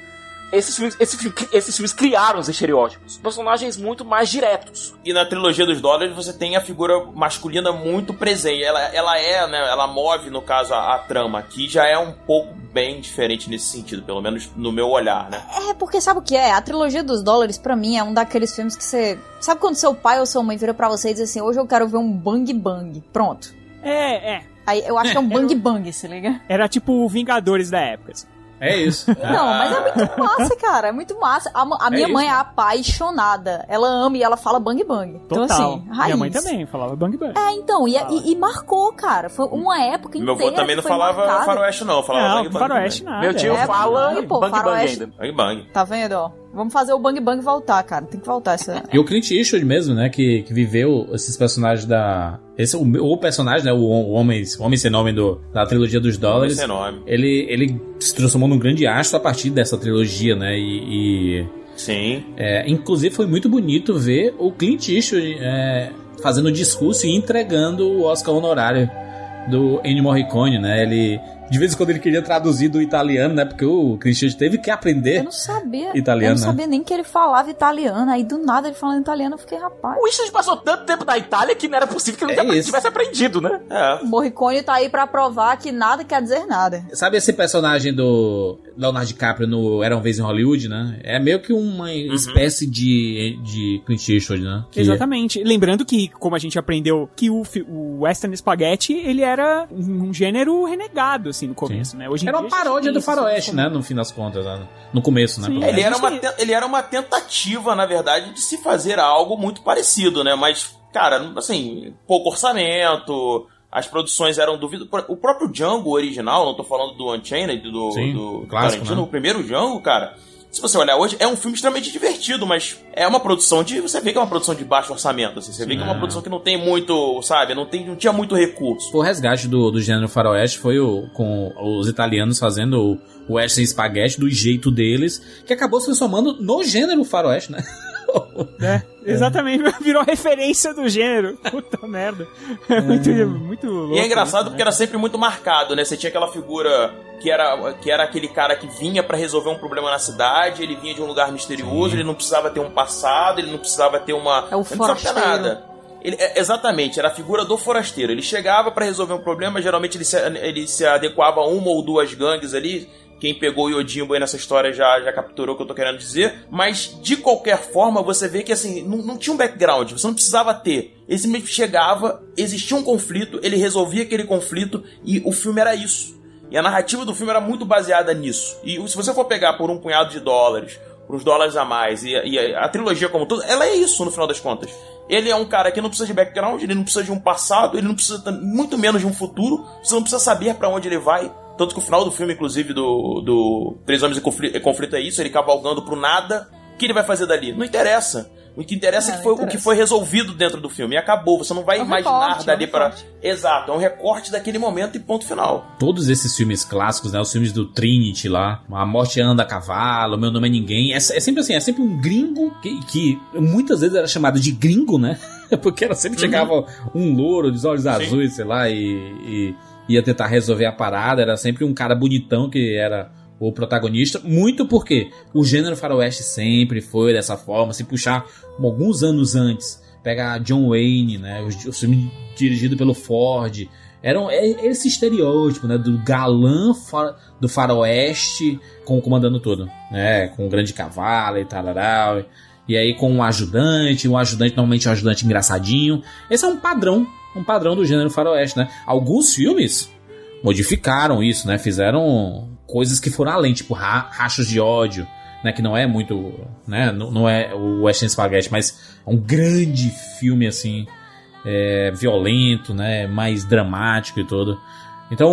esses filmes, esse filme- esses filmes criaram os estereótipos. Personagens muito mais diretos. E na trilogia dos dólares você tem a figura masculina muito presente. Ela, ela é, né? Ela move, no caso, a, a trama. Aqui já é um pouco bem diferente nesse sentido, pelo menos no meu olhar, né? É, porque sabe o que é? A trilogia dos dólares, pra mim, é um daqueles filmes que você. Sabe quando seu pai ou sua mãe vira pra você e diz assim: hoje eu quero ver um bang bang? Pronto. É, é. Aí eu acho que é um bang bang, se liga? Era tipo o Vingadores da época. assim. É isso. Não, mas é muito massa, cara. É muito massa. A, a minha isso, mãe é apaixonada. Ela ama e ela fala bang bang. Então, Total. assim, raiz. Minha mãe também falava Bang Bang. É, então, e, e- e marcou, cara. Foi uma época Meu inteira. avô também não falava marcada. faroeste, não. Falava Não, bang bang. faroeste também. nada. Meu tio É, fala bang, pô, bang bang ainda. Bang bang. Tá vendo, ó? Vamos fazer o bang bang voltar, cara. Tem que voltar essa. E o Clint Eastwood mesmo, né? Que, que viveu esses personagens da. Esse, o, o personagem, né? O, o homem, o homem sem nome do, da trilogia dos dólares. Esse é nome. Ele, ele se transformou num grande astro a partir dessa trilogia, né? E. e, Sim. é, inclusive foi muito bonito ver o Clint Eastwood é, fazendo discurso e entregando o Oscar honorário do Ennio Morricone, né? Ele. De vez em quando ele queria traduzir do italiano, né? Porque o Eastwood teve que aprender. Eu não sabia. Italiano, eu não né? sabia nem que ele falava italiano. Aí do nada ele falando italiano, eu fiquei, rapaz. O Eastwood passou tanto tempo na Itália que não era possível que ele É tivesse aprendido, né? É. O Morricone tá aí pra provar que nada quer dizer nada. Sabe esse personagem do Leonardo DiCaprio no Era uma Vez em Hollywood, né? É meio que uma espécie de, de Clint Eastwood, né? Que- Exatamente. Lembrando que, como a gente aprendeu, que o, o Western Spaghetti, ele era um gênero renegado, assim, no começo, né? Hoje em Era uma paródia do faroeste, né? No fim das contas, né? no começo, né? Sim. pelo Ele era, uma, ele era uma tentativa, na verdade, de se fazer algo muito parecido, né? Mas, cara, assim, pouco orçamento, as produções eram duvido. O próprio Django original, não tô falando do Unchained, do, Sim, do clássico, Tarantino, né? o primeiro Django, cara. Se você olhar hoje, é um filme extremamente divertido, mas é uma produção de. Você vê que é uma produção de baixo orçamento, assim. Você vê que é uma É. produção que não tem muito, sabe? Não, tem, não tinha muito recurso. O resgate do, do gênero faroeste foi o, com os italianos fazendo o western spaghetti do jeito deles, que acabou se transformando no gênero faroeste, né? É, Exatamente, virou referência do gênero. Puta merda. muito, muito louco. E é engraçado isso, porque era sempre muito marcado, né? Você tinha aquela figura que era, que era aquele cara que vinha pra resolver um problema na cidade, ele vinha de um lugar misterioso, ele não precisava ter um passado, ele não precisava ter uma. É o não precisava ter forasteiro. nada. Ele, é, exatamente, era a figura do forasteiro. Ele chegava pra resolver um problema, geralmente ele se, ele se adequava a uma ou duas gangues ali. Quem pegou o Yojimbo aí nessa história já, já capturou o que eu tô querendo dizer. Mas, de qualquer forma, você vê que assim, não, não tinha um background, você não precisava ter. Ele simplesmente chegava, existia um conflito, ele resolvia aquele conflito e o filme era isso. E a narrativa do filme era muito baseada nisso. E se você for pegar por um punhado de dólares, por uns dólares a mais, e, e a, a trilogia como todo, ela é isso no final das contas. Ele é um cara que não precisa de background, ele não precisa de um passado, ele não precisa muito menos de um futuro, você não precisa saber pra onde ele vai. Tanto que o final do filme, inclusive, do, do Três Homens em Conflito, Conflito é isso, ele cavalgando pro nada. O que ele vai fazer dali? Não interessa. O que interessa é, É, que foi o que interessa. foi resolvido dentro do filme. E acabou. Você não vai É um imaginar recorte, é um dali para. Exato, é um recorte daquele momento e ponto final. Todos esses filmes clássicos, né? Os filmes do Trinity lá, A Morte Anda a Cavalo, Meu Nome é Ninguém. É, é sempre assim, é sempre um gringo que, que muitas vezes era chamado de gringo, né? Porque era sempre chegava um louro de olhos azuis, sei lá, e, e ia tentar resolver a parada. Era sempre um cara bonitão que era o protagonista. Muito porque o gênero faroeste sempre foi dessa forma. Se puxar alguns anos antes, pega John Wayne, né? O, filme dirigido pelo Ford. Era é- esse estereótipo, né? Do galã do faroeste com comandando tudo, né? Com o grande cavalo e tal, e aí com um ajudante, um ajudante normalmente um ajudante engraçadinho. Esse é um padrão, um padrão do gênero faroeste, né? Alguns filmes modificaram isso, né? Fizeram coisas que foram além, tipo ra- rachos de ódio, né? Que não é muito, né? Não, não é o Western Spaghetti, mas é um grande filme assim, é, violento, né? Mais dramático e tudo. Então,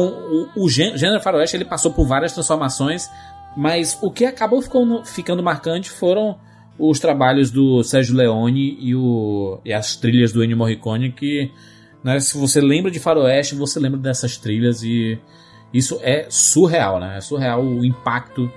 o, o gê- gênero faroeste ele passou por várias transformações, mas o que acabou ficando, ficando marcante foram os trabalhos do Sérgio Leone e, o, e as trilhas do Ennio Morricone que né, se você lembra de faroeste, você lembra dessas trilhas e isso é surreal, né? É surreal o impacto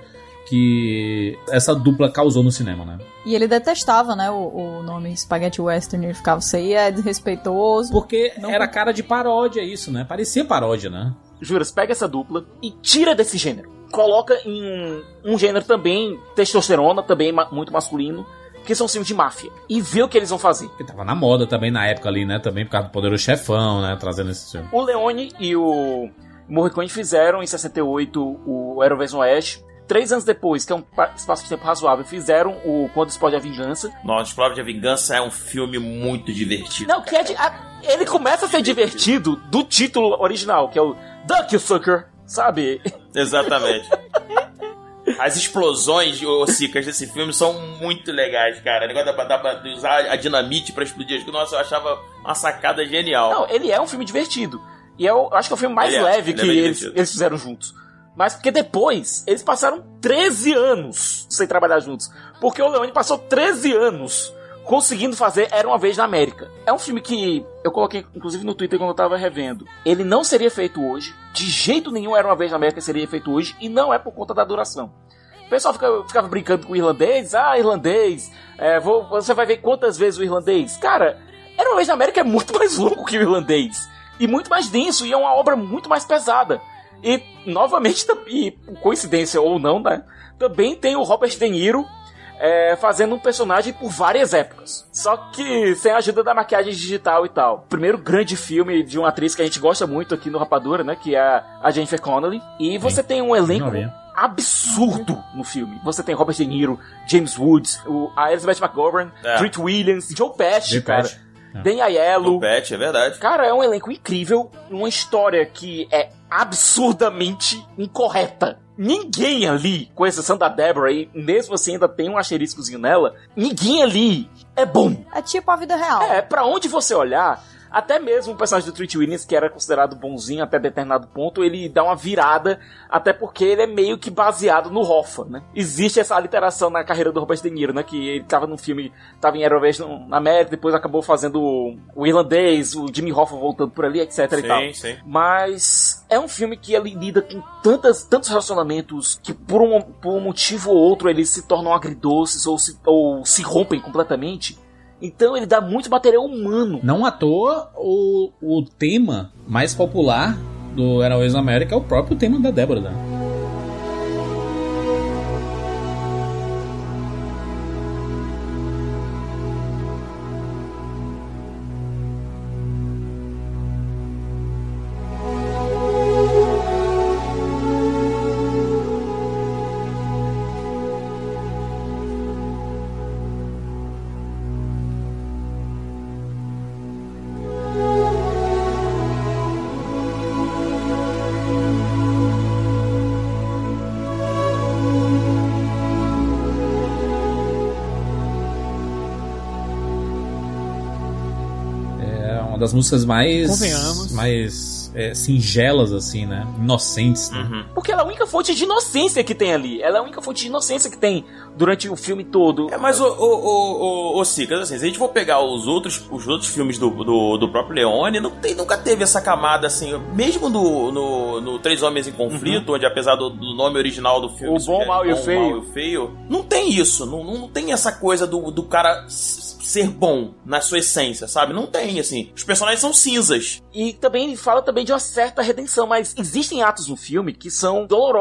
que essa dupla causou no cinema, né? E ele detestava, né, o, o nome Spaghetti Western. Ele ficava, isso aí é desrespeitoso. Porque era cara de paródia isso, né? Parecia paródia, né? Juras, pega essa dupla e tira desse gênero. Coloca em um, um gênero também testosterona, também ma- muito masculino, que são filmes de máfia. E vê o que eles vão fazer. Que tava na moda também na época ali, né? Também por causa do Poderoso Chefão, né? Trazendo esse filme. O Leone e o Morricone fizeram em 68 o Aeroverso Oeste. Três anos depois, que é um pa- espaço de tempo razoável, fizeram o Quando Explode a Vingança. Nossa, Prova de Vingança é um filme muito divertido. Não, que é de, a- ele começa a ser divertido do título original, que é o Duck You Sucker, sabe? Exatamente. As explosões, ô Cicas, desse filme são muito legais, cara. O negócio da, da- de usar a dinamite pra explodir as coisas, nossa, eu achava uma sacada genial. Não, ele é um filme divertido. E eu acho que é o filme mais Ele é, leve ele é que bem eles, eles fizeram juntos. Mas porque depois eles passaram 13 anos sem trabalhar juntos. Porque o Leone passou 13 anos conseguindo fazer Era uma Vez na América. É um filme que eu coloquei, inclusive, no Twitter quando eu tava revendo. Ele não seria feito hoje. De jeito nenhum Era uma Vez na América seria feito hoje. E não é por conta da duração. O pessoal fica- ficava brincando com o irlandês. Ah, irlandês. é, vou- você vai ver quantas vezes o irlandês. Cara, Era uma Vez na América é muito mais longo que o irlandês. E muito mais denso. E é uma obra muito mais pesada. E, novamente, e, coincidência ou não, né? Também tem o Robert De Niro é, fazendo um personagem por várias épocas. Só que sem a ajuda da maquiagem digital e tal. Primeiro grande filme de uma atriz que a gente gosta muito aqui no Rapadura, né? Que é a Jennifer Connelly. E você tem um elenco absurdo no filme. Você tem Robert De Niro, James Woods, o, a Elizabeth McGovern, É. Treat Williams, Joe Pesci, Joe cara. Pesci. É. Dan Aiello. O Pet, é verdade. Cara, é um elenco incrível, uma história que é absurdamente incorreta. Ninguém ali, com exceção da Deborah, e mesmo assim ainda tem um asteriscozinho nela, ninguém ali é bom. É tipo a vida real. É, pra onde você olhar, até mesmo o personagem do Treat Williams, que era considerado bonzinho até determinado ponto, ele dá uma virada, até porque ele é meio que baseado no Hoffa, né? Existe essa literação na carreira do Robert De Niro, né? Que ele tava num filme, tava em Aerovest na América, depois acabou fazendo o, irlandês, o Jimmy Hoffa voltando por ali, etc e tal. Sim, sim. Mas é um filme que ele lida com tantas, tantos relacionamentos que por um, por um motivo ou outro eles se tornam agridoces ou se, ou se rompem completamente. Então ele dá muito material humano. Não à toa, o, o tema mais popular do Heróis da América é o próprio tema da Débora. Né? Das músicas mais. Convenhamos. Mais é, singelas, assim, né? Inocentes, né? Porque ela é fonte de inocência que tem ali. Ela é a única fonte de inocência que tem durante o filme todo. É, mas o, o, o, o, Cicas, assim, se a gente for pegar os outros, os outros filmes do, do, do próprio Leone, não tem, nunca teve essa camada, assim, mesmo no, no, no Três Homens em Conflito, onde apesar do, do nome original do filme... O bom, sugere mal e o bom, feio. e feio, não tem isso, não, não tem essa coisa do, do cara ser bom na sua essência, sabe? Não tem, assim. Os personagens são cinzas. E também fala também de uma certa redenção, mas existem atos no filme que são dolorosos.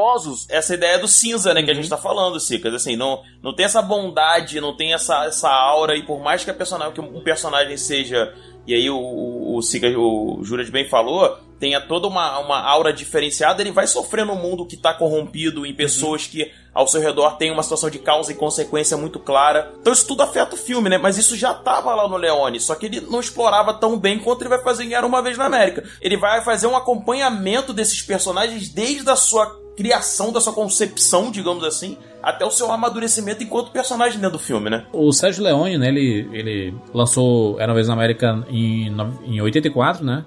Essa ideia do cinza, né, que a gente tá falando, Cicas, assim, não, não tem essa bondade, não tem essa, essa aura, e por mais que, a personagem, que um personagem seja, e aí o, o, o, Cicas, o Juras bem falou, tenha toda uma, uma aura diferenciada, ele vai sofrer no mundo que tá corrompido, em pessoas que ao seu redor tem uma situação de causa e consequência muito clara. Então isso tudo afeta o filme, né? Mas isso já tava lá no Leone, só que ele não explorava tão bem quanto ele vai fazer em Era Uma Vez na América. Ele vai fazer um acompanhamento desses personagens desde a sua criação, da sua concepção, digamos assim, até o seu amadurecimento enquanto personagem dentro do filme, né? O Sérgio Leone, né, ele, ele lançou Era uma vez na América em, em 84, né?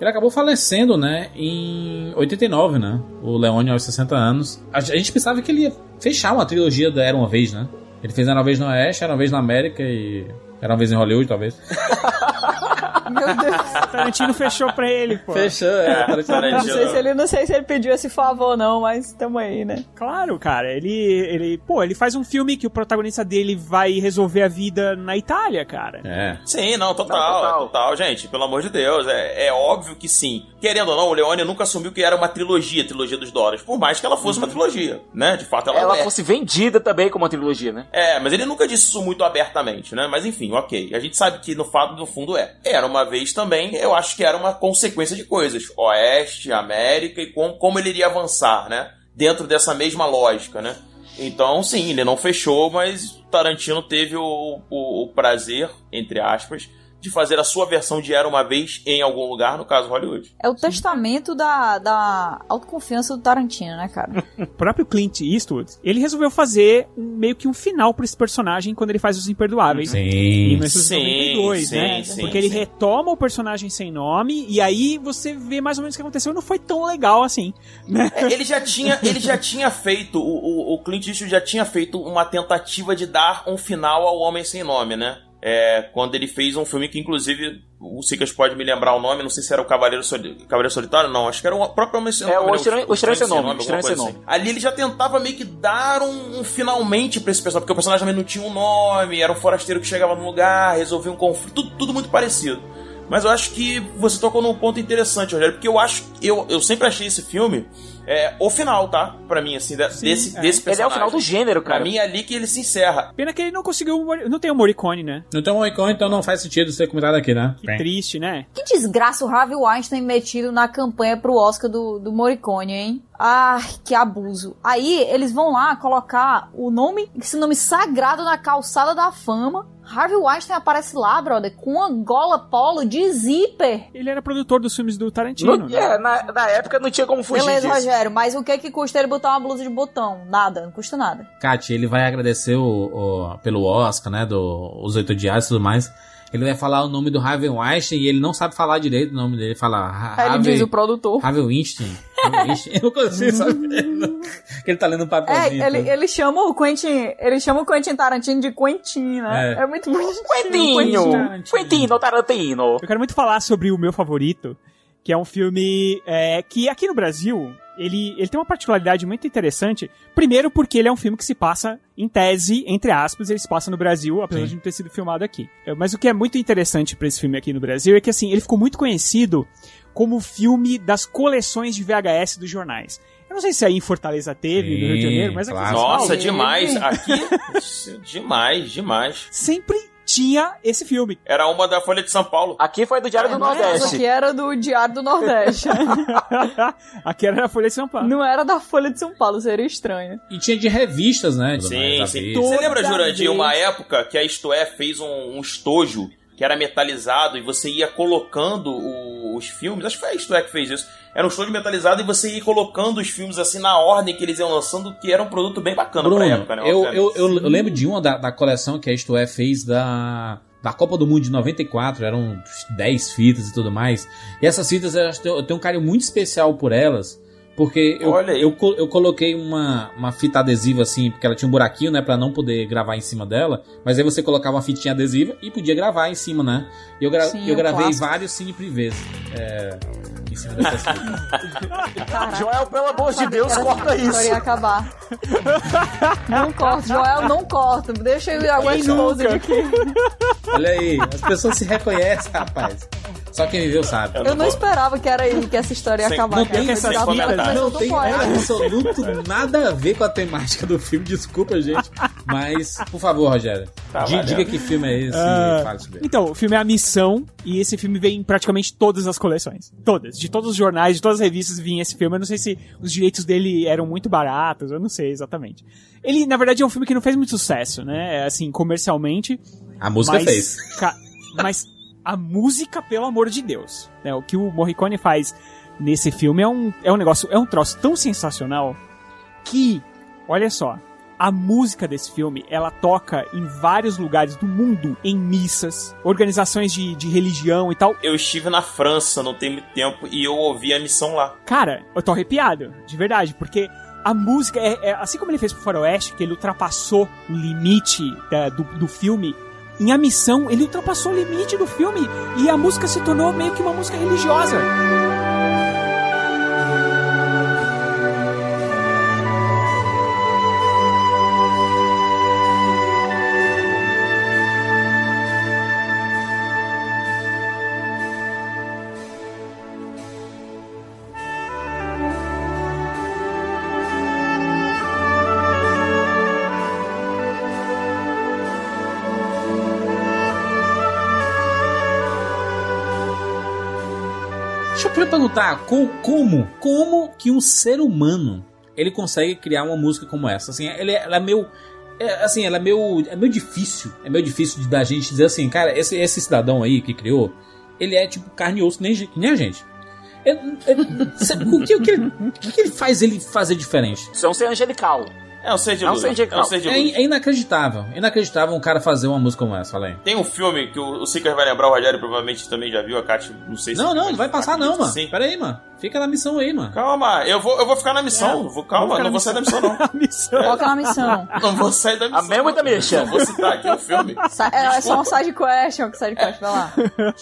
Ele acabou falecendo, né, em 89, né? O Leone aos 60 anos. A gente pensava que ele ia fechar uma trilogia da Era uma vez, né? Ele fez Era uma vez no Oeste, Era uma vez na América e Era uma vez em Hollywood, talvez. Meu Deus. Tarantino fechou pra ele, pô. Fechou, é. Não sei, se ele, não sei se ele pediu esse favor, não, mas tamo aí, né? Claro, cara. Ele, ele, pô, ele faz um filme que o protagonista dele vai resolver a vida na Itália, cara. É. Sim, não, total, Não, total. é total, gente, pelo amor de Deus, é, é óbvio que sim. Querendo ou não, o Leone nunca assumiu que era uma trilogia, a trilogia dos dólares, por mais que ela fosse uma trilogia, né? De fato, ela, Ela é. fosse vendida também como uma trilogia, né? É, mas ele nunca disse isso muito abertamente, né? Mas enfim, ok. A gente sabe que no fato do fundo é. Era uma vez também, eu acho que era uma consequência de coisas. Oeste, América e como, como ele iria avançar, né? Dentro dessa mesma lógica, né? Então, sim, ele não fechou, mas Tarantino teve o, o, o prazer, entre aspas, de fazer a sua versão de Era Uma Vez em algum lugar, no caso Hollywood. É o testamento da, da autoconfiança do Tarantino, né, cara? O próprio Clint Eastwood, ele resolveu fazer um- meio que um final pra esse personagem quando ele faz Os Imperdoáveis. Sim. Em 1992, Sim, né? sim, Porque ele sim. retoma o personagem sem nome e aí você vê mais ou menos o que aconteceu não foi tão legal assim, né? É, ele já tinha, ele já tinha feito, o, o, o Clint Eastwood já tinha feito uma tentativa de dar um final ao Homem Sem Nome, né? É, quando ele fez um filme que, inclusive, o Sicas pode me lembrar o nome, não sei se era o Cavaleiro, Soli- Cavaleiro Solitário, não, acho que era o próprio Homem Sem É, Nome. o né? Estranho- o Estranho Sem Nome, Estranho Sem Nome. Ali ele já tentava meio que dar um, um finalmente pra esse personagem, porque o personagem também não tinha um nome, era um forasteiro que chegava no lugar, resolvia um conflito, tudo, tudo muito parecido. Mas eu acho que você tocou num ponto interessante, Rogério, porque eu acho, eu, eu sempre achei esse filme é, o final, tá? Pra mim, assim, da- desse, é. desse Ele é o personagem. final do gênero, Pra cara. mim é ali que ele se encerra. Pena que ele não conseguiu. o Não tem o Morricone, né? Não tem um icon, então não faz sentido ser comentado aqui, né? Que triste, né? Que desgraça o Harvey Weinstein metido na campanha pro Oscar do, do Morricone, hein? Ai, que abuso. Aí eles vão lá colocar o nome, esse nome sagrado na calçada da fama. Harvey Weinstein aparece lá, brother, com uma gola polo de zíper. Ele era produtor dos filmes do Tarantino, Não- né? é, na, na época não tinha como fugir Beleza, disso. Rogério, mas o que que custa ele botar uma blusa de botão? Nada, não custa nada. Kat, ele vai agradecer o, o- pelo Oscar, né? Do, os oito dias e tudo mais. Ele vai falar o nome do Harvey Weinstein e ele não sabe falar direito o nome dele. Ele fala Ha- Aí ele Harvey, diz o produtor. Harvey Weinstein. Harvey. Eu não consigo saber. que ele tá lendo um É, papelzinho. ele, então. ele chama o Quentin, ele chama o Quentin Tarantino de Quentin, né? É. É, muito bonitinho. Quentinho! Quentino Tarantino! Eu quero muito falar sobre o meu favorito, que é um filme é, que aqui no Brasil ele, ele tem uma particularidade muito interessante. Primeiro, porque ele é um filme que se passa, em tese, entre aspas, ele se passa no Brasil, apesar Sim. de não ter sido filmado aqui. É, Mas o que é muito interessante pra esse filme aqui no Brasil é que, assim, ele ficou muito conhecido como o filme das coleções de VHS dos jornais. Eu não sei se aí em Fortaleza teve, no Rio de Janeiro, mas aqui em São Paulo, Nossa, demais. Aqui, demais, demais. Sempre tinha esse filme. Era uma da Folha de São Paulo. Aqui foi do Diário do Essa Nordeste. aqui era do Diário do Nordeste. aqui era da Folha de São Paulo. Não era da Folha de São Paulo, seria estranho. E tinha de revistas, né? Sim, sim. Você lembra, Jurandir, uma época que a Isto É fez um, um estojo que era metalizado e você ia colocando o- os filmes. Acho que foi a Isto É que fez isso. Era um estojo metalizado e você ia colocando os filmes assim na ordem que eles iam lançando, que era um produto bem bacana Bruno, pra época, né? eu, eu, eu, eu lembro de uma da, da coleção que a Isto É fez da, da Copa do Mundo de 94, eram 10 fitas e tudo mais. E essas fitas eu tenho um carinho muito especial por elas, porque eu, eu, eu coloquei uma, uma fita adesiva assim, porque ela tinha um buraquinho, né, pra não poder gravar em cima dela, mas aí você colocava uma fitinha adesiva e podia gravar em cima, né? E eu, gra Sim, eu gravei clássico. vários cine privês é, em cima dessas fitas. Joel, pelo amor de Deus, corta isso. ia acabar. Não corta, Joel, não corta. Deixa eu ir aqui. Olha aí, as pessoas se reconhecem, rapaz. Só quem viveu sabe. Eu não esperava que era aí que essa história ia Sem- acabar. Não cara. tem mas não eu tô tem absoluto nada a ver com a temática do filme, desculpa, gente. Mas, por favor, Rogério, Tá valendo. diga que filme é esse fale sobre ele. Então, o filme é A Missão, e esse filme vem em praticamente todas as coleções. Todas. De todos os jornais, de todas as revistas vinha esse filme. Eu não sei se os direitos dele eram muito baratos, eu não sei exatamente. Ele, na verdade, é um filme que não fez muito sucesso, né? Assim, comercialmente. A música mas, fez. ca- mas a música, pelo amor de Deus. Né? O que o Morricone faz nesse filme é um, é um negócio, é um troço tão sensacional que, olha só, a música desse filme, ela toca em vários lugares do mundo, em missas, organizações de, de religião e tal. Eu estive na França não tem muito tempo e eu ouvi a missão lá. Cara, eu tô arrepiado, de verdade, porque a música, é, é- assim como ele fez pro Faroeste, que ele ultrapassou o limite da- do, do filme, em A Missão, ele ultrapassou o limite do filme e a música se tornou meio que uma música religiosa. Perguntar, co- como, como que um ser humano ele consegue criar uma música como essa? Assim, ele, ela é meio, é, assim, ela é meio, é meio difícil, é meio difícil de da gente dizer assim, cara, esse, esse cidadão aí que criou, ele é tipo carne e osso nem, nem a gente. É- é- sabe, o, que, o, que, ele- o que ele faz ele fazer diferente? Isso é um ser angelical. É um ser de É um de É um ser de É, in- é inacreditável, inacreditável um cara fazer uma música como essa. Tem um filme que o, o Seeker vai lembrar, o Rogério provavelmente também já viu, a Kátia, não sei se... Não, não, não vai passar não, mano. Sim. Pera aí, mano. Fica na missão aí, mano. Calma, eu vou, eu vou ficar na missão. vou, calma, ficar não na vou sair da missão, não. Missão. Qual que é a missão? Não vou sair da missão. A mesma da Misha. Não vou citar aqui o filme. Sa- É, é só um side question, que side quest, vai lá.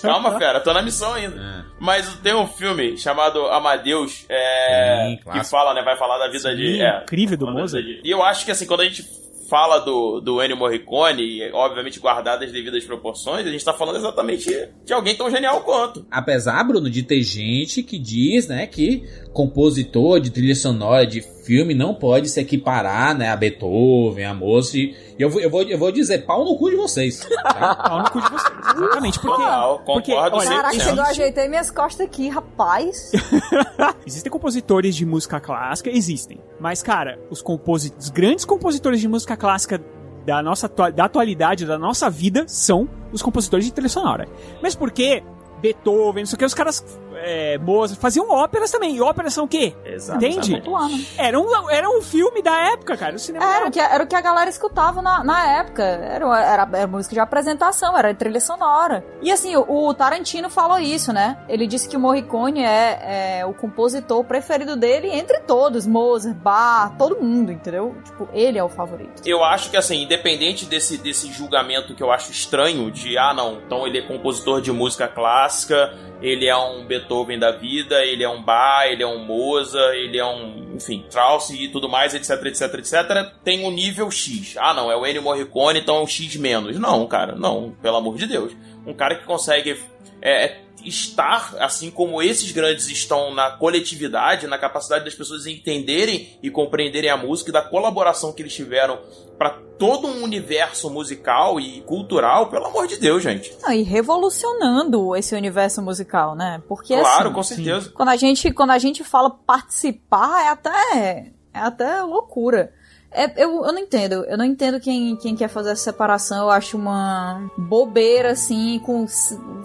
Calma, fera, tô na missão ainda. É. Mas tem um filme chamado Amadeus, é, Sim, que fala, né, vai falar da vida de... Sim, É, incrível do Mozart. E eu acho que assim, quando a gente fala do, do Ennio Morricone, obviamente guardadas as devidas proporções, a gente tá falando exatamente de alguém tão genial quanto. Apesar, Bruno, de ter gente que diz, né, que compositor de trilha sonora de filme não pode se equiparar, né, a Beethoven, a Mozart. E eu vou, eu vou, eu vou dizer pau no cu de vocês. Tá? Pau no cu de vocês. Exatamente. Porque, Total, porque concordo olha, Caraca, 100%. chegou, eu ajeitei minhas costas aqui, rapaz. Existem compositores de música clássica? Existem. Mas, cara, os, composi os grandes compositores de música clássica da nossa da atualidade, da nossa vida, são os compositores de trilha sonora. Mesmo porque Beethoven, não sei o que, os caras é, Mozart faziam óperas também. E óperas são o quê? Entende? Atuando. Era um, era um filme da época, cara. O cinema Era o que, era o que a galera escutava na, na época. Era, era, era música de apresentação, era trilha sonora. E assim, o, o Tarantino falou isso, né? Ele disse que o Morricone é, é o compositor preferido dele entre todos. Mozart, Bach, todo mundo, entendeu? Tipo, ele é o favorito. Eu acho que, assim, independente desse, desse julgamento que eu acho estranho, de, ah, não, então ele é compositor de música clássica, clássica, ele é um Beethoven da vida, ele é um Bach, ele é um Mozart, ele é um, enfim, Strauss e tudo mais, etc, etc, etc, tem um nível X. Ah, não, é o Ennio Morricone, então é um X menos. Não, cara, não, pelo amor de Deus. Um cara que consegue é, estar, assim como esses grandes estão na coletividade, na capacidade das pessoas entenderem e compreenderem a música e da colaboração que eles tiveram para todo um universo musical e cultural, pelo amor de Deus, gente. Não, e revolucionando esse universo musical, né? Porque Claro, assim, com certeza. quando a gente quando a gente fala participar é até é até loucura. É, eu, eu não entendo. Eu não entendo quem, quem quer fazer essa separação. Eu acho uma bobeira, assim, com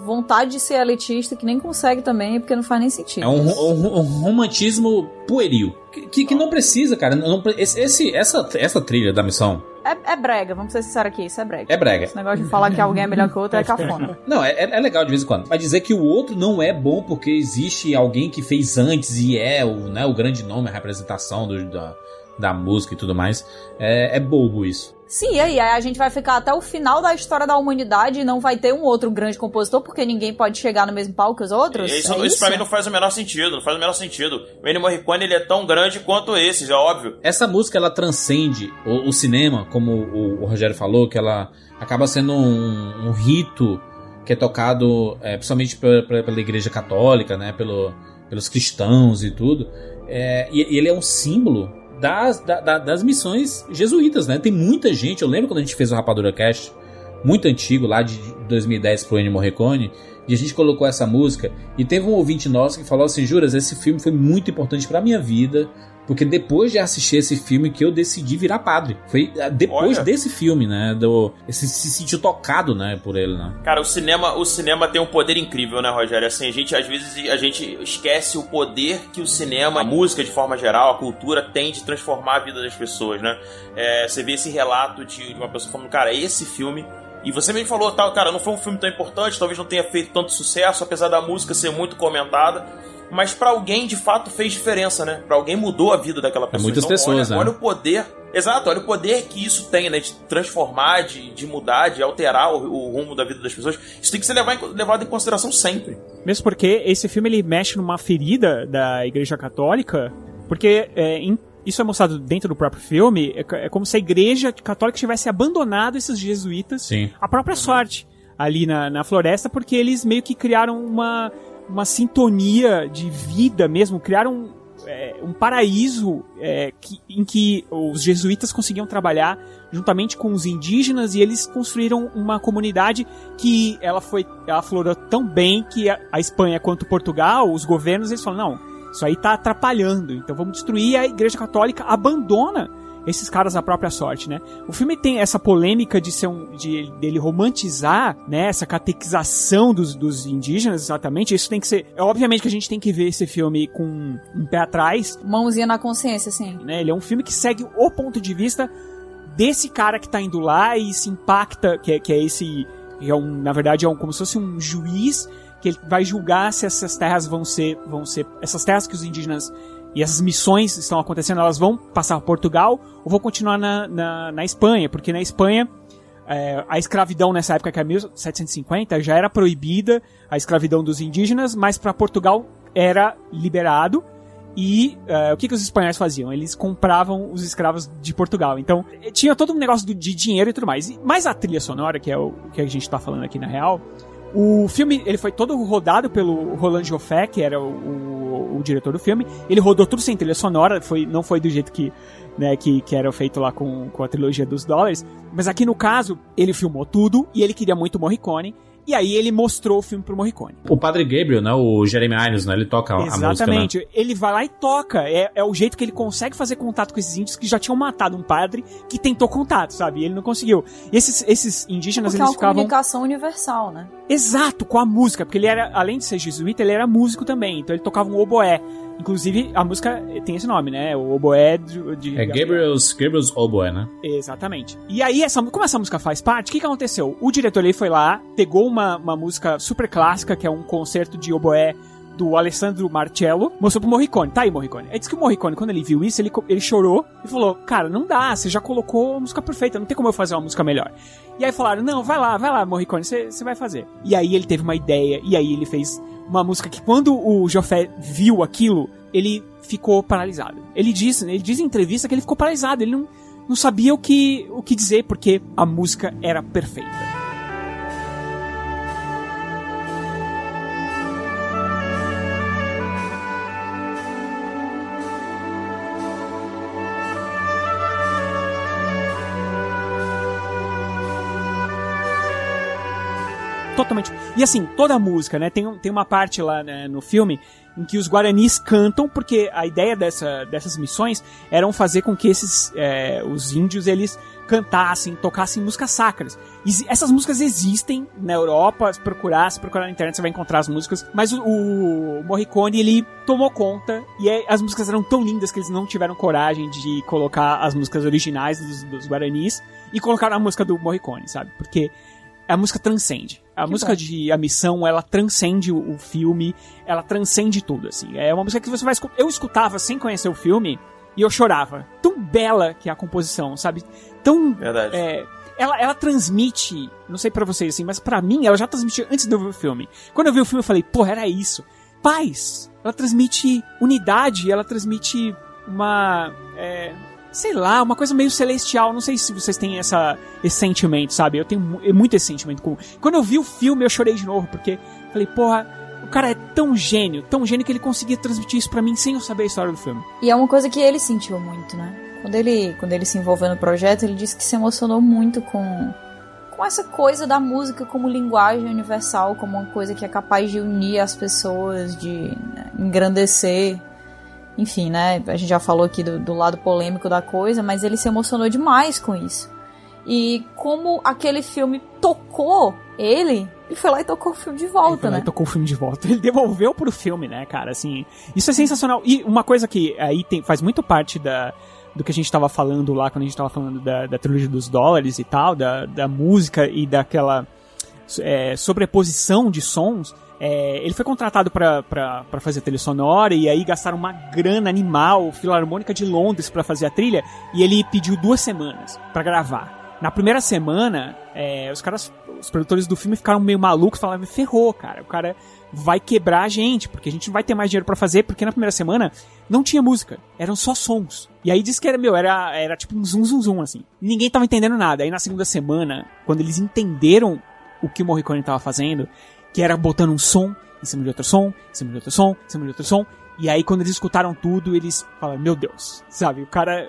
vontade de ser elitista, que nem consegue também, porque não faz nem sentido. É um, um- um romantismo pueril. Que, que- que não precisa, cara. Não esse- essa, essa trilha da missão É, é brega, vamos ser sinceros aqui, isso é brega. É brega. Esse negócio de falar que alguém é melhor que o outro é cafona. Não, é, é legal de vez em quando. Mas dizer que o outro não é bom porque existe alguém que fez antes e é o, né, o grande nome, a representação do- da, da música e tudo mais, é, é bobo isso. Sim, e aí? Aí a gente vai ficar até o final da história da humanidade e não vai ter um outro grande compositor, porque ninguém pode chegar no mesmo palco que os outros? Isso, é isso pra mim não faz o menor sentido, não faz o menor sentido. O Ennio Morricone ele é tão grande quanto esses, é óbvio. Essa música ela transcende o, o cinema, como o, o Rogério falou, que ela acaba sendo um, um rito que é tocado é, principalmente pela, pela- pela Igreja Católica, né, pelo, pelos cristãos e tudo. É, e, e ele é um símbolo das, da- da- das missões jesuítas, né? Tem muita gente, eu lembro quando a gente fez o Rapadura Cast, muito antigo, lá de 2010 pro Ennio Morricone, e a gente colocou essa música, e teve um ouvinte nosso que falou assim, Juras, esse filme foi muito importante pra minha vida, porque depois de assistir esse filme que eu decidi virar padre. Foi ah, depois Olha. desse filme, né? Do, esse, se sentiu tocado, né, por ele, né? Cara, o cinema, o cinema tem um poder incrível, né, Rogério? Assim, a gente às vezes a gente esquece o poder que o cinema, a música de forma geral, a cultura tem de transformar a vida das pessoas, né? É, você vê esse relato de uma pessoa falando, cara, esse filme e você mesmo falou, tal, cara, não foi um filme tão importante, talvez não tenha feito tanto sucesso, apesar da música ser muito comentada. Mas pra alguém de fato fez diferença, né? Pra alguém mudou a vida daquela pessoa. muitas Então, pessoas, olha, né? olha o poder. Exato, olha o poder que isso tem, né? De transformar, de, de mudar, de alterar o, o rumo da vida das pessoas. Isso tem que ser levado em, levado em consideração sempre. Mesmo porque esse filme ele mexe numa ferida da Igreja Católica, porque é, em- isso é mostrado dentro do próprio filme, é, é como se a Igreja Católica tivesse abandonado esses jesuítas Sim. à própria sorte ali na, na floresta, porque eles meio que criaram uma, uma sintonia de vida mesmo, criaram é, um paraíso é, que- em que os jesuítas conseguiam trabalhar juntamente com os indígenas e eles construíram uma comunidade que ela foi ela florou tão bem que a, a Espanha quanto Portugal, os governos eles falam não, isso aí tá atrapalhando, então vamos destruir a Igreja Católica abandona esses caras à própria sorte, né? O filme tem essa polêmica de ser um, de dele romantizar, né, essa catequização dos, dos indígenas, exatamente. Isso tem que ser, é, obviamente que a gente tem que ver esse filme com um pé atrás, Mãozinha na consciência, assim. né? Ele é um filme que segue o ponto de vista desse cara que tá indo lá e se impacta, que é, que é esse, que é um, na verdade é um, como se fosse um juiz que ele vai julgar se essas terras vão ser, vão ser, essas terras que os indígenas e essas missões estão acontecendo, elas vão passar para Portugal ou vão continuar na, na, na Espanha, porque na Espanha é, a escravidão nessa época, que é 1750, já era proibida a escravidão dos indígenas, mas para Portugal era liberado. E é, o que, que os espanhóis faziam? Eles compravam os escravos de Portugal. Então, tinha todo um negócio de dinheiro e tudo mais. Mas a trilha sonora, que é o que a gente tá falando aqui na real, o filme ele foi todo rodado pelo Roland Joffé, que era o, o- o diretor do filme. Ele rodou tudo sem trilha sonora, foi, não foi do jeito que, né, que, que era feito lá com, com a trilogia dos dólares. Mas aqui no caso, ele filmou tudo e ele queria muito Morricone. E aí ele mostrou o filme pro Morricone. O Padre Gabriel, né? O Jeremy Irons, né? Ele toca a- a música, né? Exatamente. Ele vai lá e toca. É, é o jeito que ele consegue fazer contato com esses índios que já tinham matado um padre que tentou contato, sabe? E ele não conseguiu. E esses, esses indígenas, Porque é eles uma ficavam. comunicação universal, né? Exato, com a música, porque ele era, além de ser jesuíta, ele era músico também, então ele tocava um oboé. Inclusive, a música tem esse nome, né? O oboé de. de É Gabriel's, Gabriel's Oboe, né? Exatamente. E aí, essa, como essa música faz parte, o que, que aconteceu? O diretor ele foi lá, pegou uma, uma música super clássica, que é um concerto de oboé do Alessandro Marcello, mostrou pro Morricone. Tá aí, Morricone. Aí disse que o Morricone, quando ele viu isso, ele, ele chorou e falou: Cara, não dá, você já colocou a música perfeita, não tem como eu fazer uma música melhor. E aí falaram: Não, vai lá, vai lá, Morricone, você vai fazer. E aí ele teve uma ideia, e aí ele fez uma música que quando o Joffé viu aquilo, ele ficou paralisado. Ele diz, ele diz em entrevista que ele ficou paralisado, ele não, não sabia o que, o que dizer, porque a música era perfeita. Totalmente. E assim, toda a música, né? Tem, tem uma parte lá né, no filme em que os guaranis cantam, porque a ideia dessa, dessas missões eram fazer com que esses é, os índios eles cantassem, tocassem músicas sacras. Exi- essas músicas existem na Europa, se procurar, se procurar na internet você vai encontrar as músicas, mas o, o Morricone ele tomou conta e é- as músicas eram tão lindas que eles não tiveram coragem de colocar as músicas originais dos, dos guaranis e colocaram a música do Morricone, sabe? Porque a música transcende. A música bom. de A Missão, ela transcende o, o filme, ela transcende tudo, assim. É uma música que você vai escutar. Eu escutava sem conhecer o filme e eu chorava. Tão bela que é a composição, sabe? Tão. Verdade. é, ela, ela transmite, não sei pra vocês assim, mas pra mim ela já transmitia antes de eu ver o filme. Quando eu vi o filme eu falei, porra, era isso. Paz. Ela transmite unidade, ela transmite uma. é, sei lá, uma coisa meio celestial. Não sei se vocês têm essa, esse sentimento, sabe? Eu tenho mu- muito esse sentimento. Quando eu vi o filme, eu chorei de novo, porque falei, porra, o cara é tão gênio, tão gênio que ele conseguia transmitir isso pra mim sem eu saber a história do filme. E é uma coisa que ele sentiu muito, né? Quando ele, quando ele se envolveu no projeto, ele disse que se emocionou muito com, com essa coisa da música como linguagem universal, como uma coisa que é capaz de unir as pessoas, de né, engrandecer. Enfim, né? A gente já falou aqui do, do lado polêmico da coisa, mas ele se emocionou demais com isso. E como aquele filme tocou ele, ele foi lá e tocou o filme de volta, Ele foi lá né? e tocou o filme de volta. Ele devolveu pro filme, né, cara? Assim, isso é sensacional. E uma coisa que aí tem, faz muito parte da, do que a gente tava falando lá, quando a gente tava falando da, da trilogia dos dólares e tal, da, da música e daquela é, sobreposição de sons. É, ele foi contratado pra fazer a trilha sonora e aí gastaram uma grana animal, Filarmônica de Londres pra fazer a trilha e ele pediu duas semanas pra gravar. Na primeira semana, é, os caras, os produtores do filme ficaram meio malucos, falaram, ferrou, cara, o cara vai quebrar a gente, porque a gente não vai ter mais dinheiro pra fazer, porque na primeira semana não tinha música, eram só sons. E aí disse que era, meu, era, era tipo um zum zum zum, assim. Ninguém tava entendendo nada. Aí na segunda semana, quando eles entenderam o que o Morricone tava fazendo, que era botando um som em cima de outro som, em cima de outro som, em cima de outro som, e aí quando eles escutaram tudo, eles falaram, meu Deus, sabe, o cara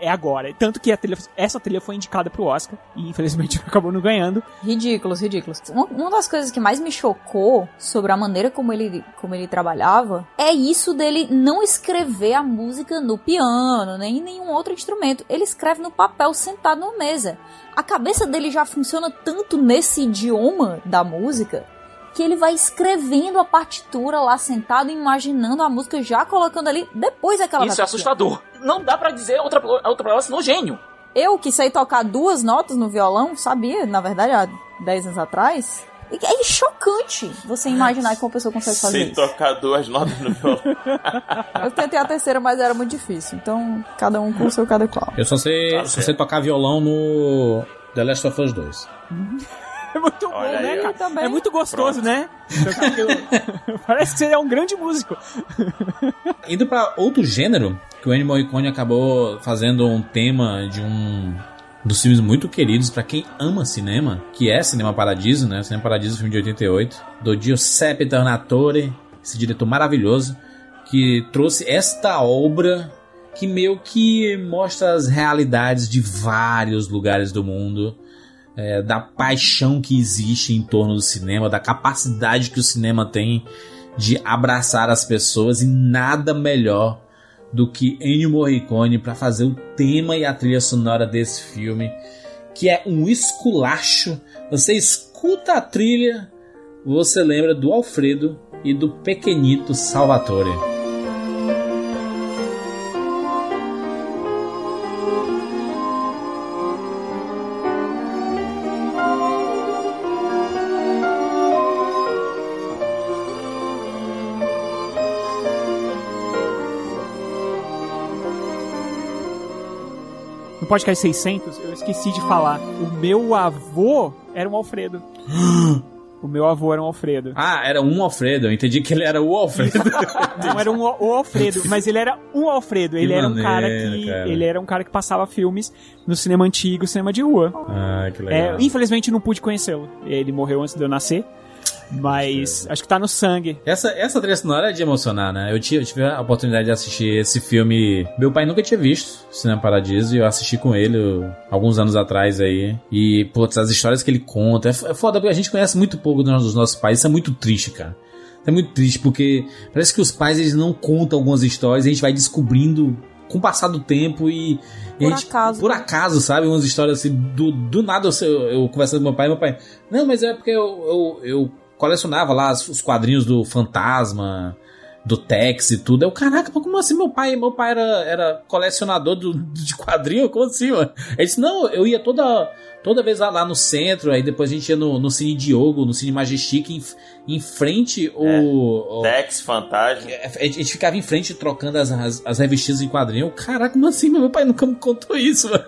é agora. Tanto que trilha, essa trilha foi indicada pro Oscar, e infelizmente acabou não ganhando. Ridículos, ridículos. Uma, uma das coisas que mais me chocou sobre a maneira como ele, como ele trabalhava é isso dele não escrever a música no piano, nem em nenhum outro instrumento. Ele escreve no papel sentado numa mesa. A cabeça dele já funciona tanto nesse idioma da música que ele vai escrevendo a partitura lá sentado, imaginando a música, já colocando ali, depois é que ela Isso é assustador. Não dá pra dizer outra, outra palavra senão gênio. Eu que sei tocar duas notas no violão, sabia, na verdade, há 10 anos atrás. E É chocante você imaginar que uma pessoa consegue fazer Sem isso. tocar duas notas no violão. Eu tentei a terceira, mas era muito difícil. Então, cada um com o seu cada qual. Eu só sei, Tá só sei tocar violão no The Last of Us 2. É muito bom, Olha né, aí, ó. cara? também. É muito gostoso, né? Tocar aquilo. Parece que você é um grande músico. Indo pra outro gênero, que o Ennio Morricone acabou fazendo um tema de um dos filmes muito queridos pra quem ama cinema, que é Cinema Paradiso, né? Cinema Paradiso, filme de 88, do Giuseppe Tornatore, esse diretor maravilhoso, que trouxe esta obra que meio que mostra as realidades de vários lugares do mundo, é, da paixão que existe em torno do cinema, da capacidade que o cinema tem de abraçar as pessoas e nada melhor do que Ennio Morricone para fazer o tema e a trilha sonora desse filme, que é um esculacho. Você escuta a trilha, você lembra do Alfredo e do pequenito Salvatore. No podcast 600, eu esqueci de falar. O meu avô era um Alfredo. O meu avô era um Alfredo. Ah, era um Alfredo. Eu entendi que ele era o Alfredo. Não era um, o Alfredo, mas ele era um Alfredo. Ele Que era um cara que. cara. Ele era um cara que passava filmes no cinema antigo, cinema de rua. ah, que É, legal. infelizmente não pude conhecê-lo. Ele morreu antes de eu nascer. Mas acho que tá no sangue. Essa, essa trilha sonora é de emocionar, né? Eu tive, eu tive a oportunidade de assistir esse filme. Meu pai nunca tinha visto Cinema Paradiso e eu assisti com ele uh, alguns anos atrás aí. E, putz, as histórias que ele conta. É é foda porque a gente conhece muito pouco dos nossos pais. Isso é muito triste, cara. Isso é muito triste porque parece que os pais eles não contam algumas histórias e a gente vai descobrindo com o passar do tempo e. e Por a gente- acaso. Por acaso, sabe? Umas histórias assim, do, do nada eu, eu, eu conversando com meu pai, meu pai. Não, mas é porque eu, eu, eu colecionava lá os os quadrinhos do Fantasma, do Tex e tudo. Eu, caraca, mas como assim meu pai? Meu pai era, era colecionador do, de quadrinho? Como assim, mano? Ele disse, não, eu ia toda, toda vez lá, lá no centro, aí depois a gente ia no, no Cine Diogo, no Cine Majestic, em, em frente o... o- Dex, Fantasma. a gente ficava em frente trocando as, as, as revistinhas em quadrinho. Caraca, como assim? Meu pai nunca me contou isso, mano.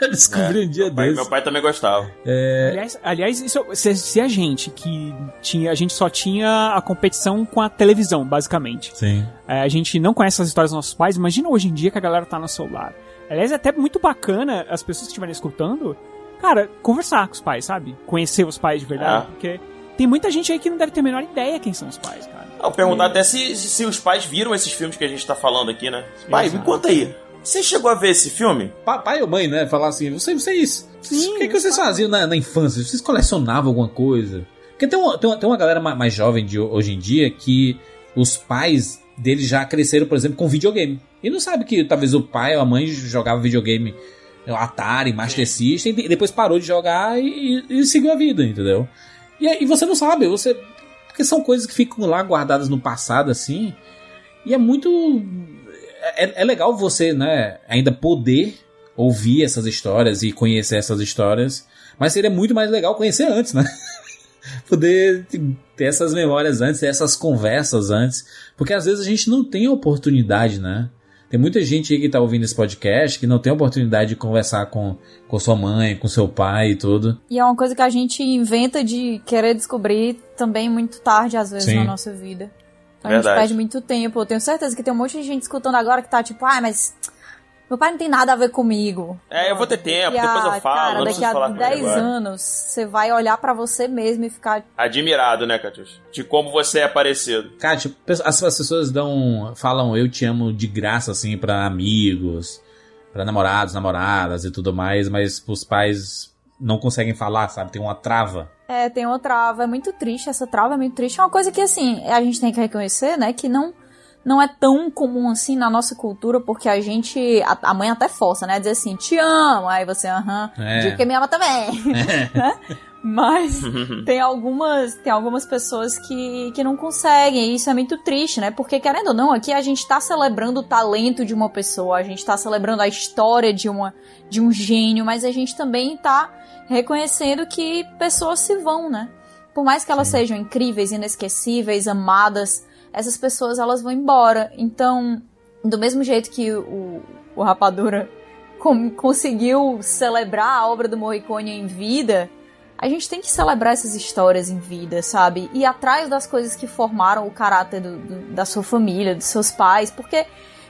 Eu descobri um dia Meu pai, desse. meu pai também gostava. É, Aliás, aliás isso, se, se a gente que tinha. A gente só tinha a competição com a televisão, basicamente. Sim. É, a gente não conhece as histórias dos nossos pais. Imagina hoje em dia que a galera tá no celular. Aliás, é até muito bacana as pessoas que estiverem escutando, cara, conversar com os pais, sabe? Conhecer os pais de verdade. Ah. Porque tem muita gente aí que não deve ter a menor ideia quem são os pais, cara. Eu perguntar até se, se os pais viram esses filmes que a gente tá falando aqui, né? Pai, me Exato. conta aí. Você chegou a ver esse filme? Pa- pai ou mãe, né? Falar assim, vocês, vocês, vocês- o que, que vocês faziam na, na infância? Vocês colecionavam alguma coisa? Porque tem uma, tem uma, tem uma galera ma- mais jovem de ho- hoje em dia que os pais deles já cresceram, por exemplo, com videogame. E não sabe que talvez o pai ou a mãe jogava videogame Atari, Master System, e depois parou de jogar e, e- e seguiu a vida, entendeu? E, aí você não sabe, você. Porque são coisas que ficam lá guardadas no passado, assim. E é muito. É, é legal você, né, ainda poder ouvir essas histórias e conhecer essas histórias. Mas seria muito mais legal conhecer antes, né? poder ter essas memórias antes, ter essas conversas antes. Porque às vezes a gente não tem oportunidade, né? Tem muita gente aí que tá ouvindo esse podcast que não tem oportunidade de conversar com, com sua mãe, com seu pai e tudo. E é uma coisa que a gente inventa de querer descobrir também muito tarde, às vezes, Sim. na nossa vida. Então a gente perde muito tempo. Eu tenho certeza que tem um monte de gente escutando agora que tá tipo, ah, mas meu pai não tem nada a ver comigo. É, eu vou ter tempo, Daqui a- depois eu falo, Cara, não daqui falar a ele 10 agora. anos, você vai olhar pra você mesmo e ficar. Admirado, né, Catius? De como você é parecido. Cara, tipo, as, as pessoas dão. falam eu te amo de graça, assim, pra amigos, pra namorados, namoradas e tudo mais, mas os pais não conseguem falar, sabe? Tem uma trava. É, tem uma trava. É muito triste. Essa trava é muito triste. É uma coisa que, assim, a gente tem que reconhecer, né? Que não, não é tão comum assim na nossa cultura, porque a gente. A, a mãe até força, né? Dizer assim, te amo. Aí você, aham. É. Diga que me ama também. né? Mas tem algumas, tem algumas pessoas que, que não conseguem, e isso é muito triste, né? Porque, querendo ou não, aqui a gente tá celebrando o talento de uma pessoa, a gente tá celebrando a história de, uma, de um gênio, mas a gente também tá reconhecendo que pessoas se vão, né? Por mais que elas sejam incríveis, inesquecíveis, amadas, essas pessoas elas vão embora. Então, do mesmo jeito que o, o Rapadura com- conseguiu celebrar a obra do Morricone em vida, a gente tem que celebrar essas histórias em vida, sabe? E atrás das coisas que formaram o caráter do- do- da sua família, dos seus pais, porque,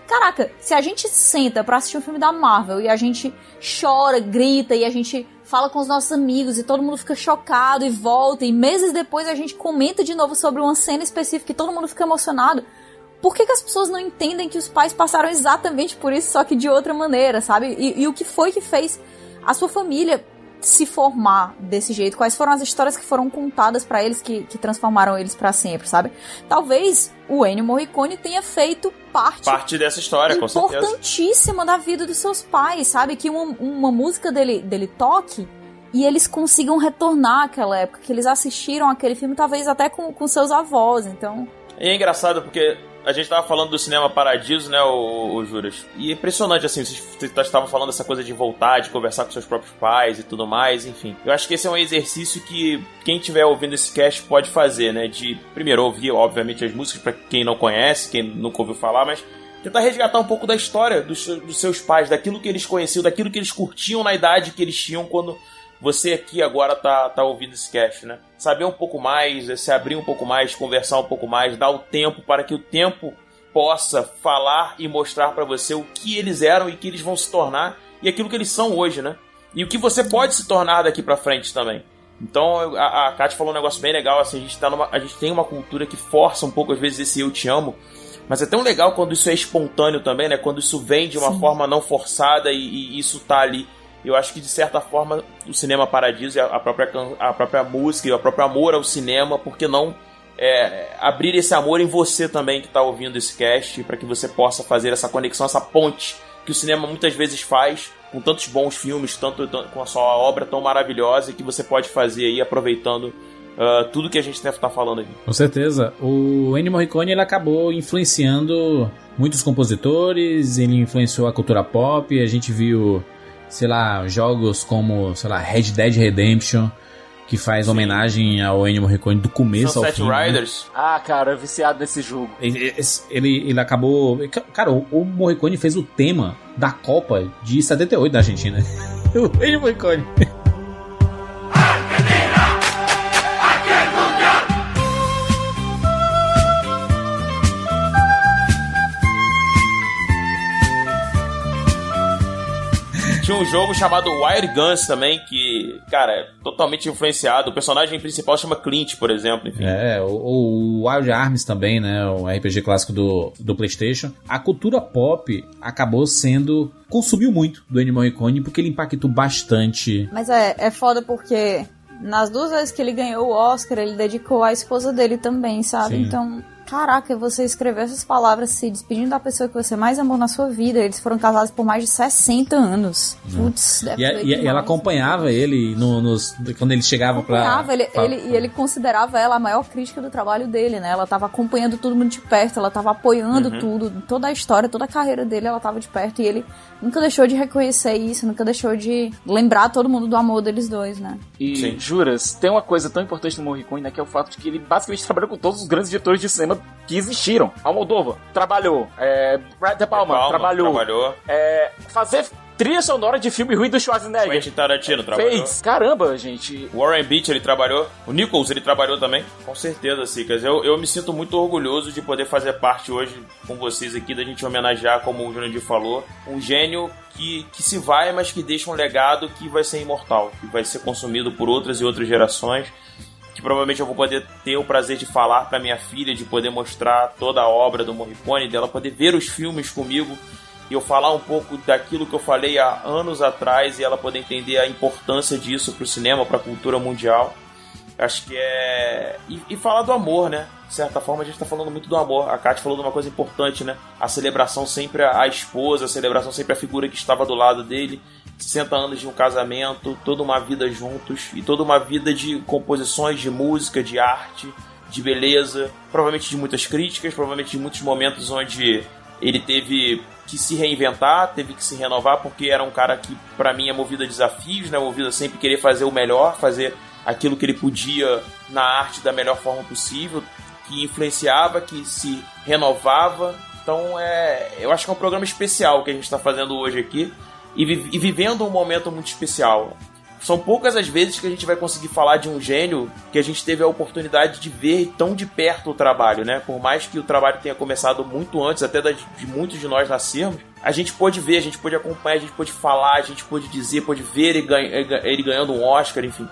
caraca, se a gente senta pra assistir um filme da Marvel e a gente chora, grita e a gente fala com os nossos amigos e todo mundo fica chocado e volta e meses depois a gente comenta de novo sobre uma cena específica e todo mundo fica emocionado. Por que, que as pessoas não entendem que os pais passaram exatamente por isso, só que de outra maneira, sabe? E, e o que foi que fez a sua família se formar desse jeito? Quais foram as histórias que foram contadas pra eles que, que transformaram eles pra sempre, sabe? Talvez o Ennio Morricone tenha feito parte Parte dessa história, importantíssima da vida dos seus pais, sabe? Que uma, uma música dele, dele toque e eles consigam retornar àquela época, que eles assistiram aquele filme, talvez até com, com seus avós, então... E é engraçado porque a gente tava falando do cinema Paradiso, né, o, o Juras? E é impressionante, assim, vocês estavam falando dessa coisa de voltar, de conversar com seus próprios pais e tudo mais, enfim. Eu acho que esse é um exercício que quem estiver ouvindo esse cast pode fazer, né? De, primeiro, ouvir, obviamente, as músicas pra quem não conhece, quem nunca ouviu falar, mas tentar resgatar um pouco da história dos, dos seus pais, daquilo que eles conheciam, daquilo que eles curtiam na idade que eles tinham quando você aqui agora tá, tá ouvindo esse cast, né? Saber um pouco mais, se abrir um pouco mais, conversar um pouco mais, dar o tempo para que o tempo possa falar e mostrar para você o que eles eram e que eles vão se tornar e aquilo que eles são hoje, né? E o que você pode se tornar daqui para frente também. Então a, a Kátia falou um negócio bem legal, assim, a gente, tá numa, a gente tem uma cultura que força um pouco às vezes esse eu te amo, mas é tão legal quando isso é espontâneo também, né? Quando isso vem de uma Sim. forma não forçada e, e, isso tá ali. Eu acho que de certa forma o cinema paradiso, a própria, a própria música o próprio amor ao cinema, por que não é, abrir esse amor em você também que está ouvindo esse cast, para que você possa fazer essa conexão, essa ponte que o cinema muitas vezes faz com tantos bons filmes, tanto, tanto com a sua obra tão maravilhosa que você pode fazer aí aproveitando uh, tudo que a gente deve estar tá falando aqui. Com certeza. O Ennio Morricone ele acabou influenciando muitos compositores, ele influenciou a cultura pop, a gente viu, sei lá, jogos como, sei lá, Red Dead Redemption, que faz Sim. homenagem ao Ennio Morricone do começo Sunset ao fim. Né? Riders. Né? Ah, cara, eu viciado nesse jogo. Ele, ele, ele acabou... Cara, o, o Morricone fez o tema da Copa de 78 da Argentina. o Morricone. Tinha um jogo chamado Wire Guns também, que, cara, é totalmente influenciado. O personagem principal chama Clint, por exemplo. Enfim. É, o, o Wild Arms também, né? O RPG clássico do, do PlayStation. A cultura pop acabou sendo. consumiu muito do Animal Icon porque ele impactou bastante. Mas é, é foda porque nas duas vezes que ele ganhou o Oscar, ele dedicou à esposa dele também, sabe? Sim. Então Caraca, você escreveu essas palavras se despedindo da pessoa que você mais amou na sua vida. Eles foram casados por mais de 60 anos. Putz, deve e, e, e ela acompanhava ele no, nos, quando ele chegava pra. Ele, pra... ele, e ele considerava ela a maior crítica do trabalho dele, né? Ela tava acompanhando todo mundo de perto, ela tava apoiando uhum. tudo, toda a história, toda a carreira dele, ela tava de perto. E ele nunca deixou de reconhecer isso, nunca deixou de lembrar todo mundo do amor deles dois, né? E, Sim. juras, tem uma coisa tão importante no Morricone, né? Que é o fato de que ele basicamente trabalhou com todos os grandes diretores de cinema que existiram. Almodóvar trabalhou. É, Brad De Palma, Palma trabalhou. trabalhou. É, fazer trilha sonora de filme ruim do Schwarzenegger. Quentin Tarantino trabalhou. Fez. Caramba, gente. Warren Beach ele trabalhou. O Nichols ele trabalhou também. Com certeza, Sicas. Eu, eu me sinto muito orgulhoso de poder fazer parte hoje com vocês aqui, da gente homenagear, como o Jurandir falou, um gênio que, que se vai, mas que deixa um legado que vai ser imortal, que vai ser consumido por outras e outras gerações que provavelmente eu vou poder ter o prazer de falar para minha filha, de poder mostrar toda a obra do Morricone, dela poder ver os filmes comigo e eu falar um pouco daquilo que eu falei há anos atrás e ela poder entender a importância disso para o cinema, para a cultura mundial. Acho que é. E, e, falar do amor, né? De certa forma, a gente tá falando muito do amor. A Kátia falou de uma coisa importante, né? A celebração sempre à esposa, a celebração sempre à figura que estava do lado dele. 60 anos de um casamento, toda uma vida juntos e toda uma vida de composições, de música, de arte, de beleza, provavelmente de muitas críticas, provavelmente de muitos momentos onde ele teve que se reinventar, teve que se renovar, porque era um cara que, para mim, é movido a desafios, né? movido a sempre querer fazer o melhor, fazer aquilo que ele podia na arte da melhor forma possível, que influenciava, que se renovava. Então, é, eu acho que é um programa especial que a gente está fazendo hoje aqui e, e vivendo um momento muito especial. São poucas as vezes que a gente vai conseguir falar de um gênio que a gente teve a oportunidade de ver tão de perto o trabalho, né? Por mais que o trabalho tenha começado muito antes, até de muitos de nós nascermos, a gente pôde ver, a gente pôde acompanhar, a gente pôde falar, a gente pôde dizer, pôde ver ele, ganha, ele ganhando um Oscar, enfim.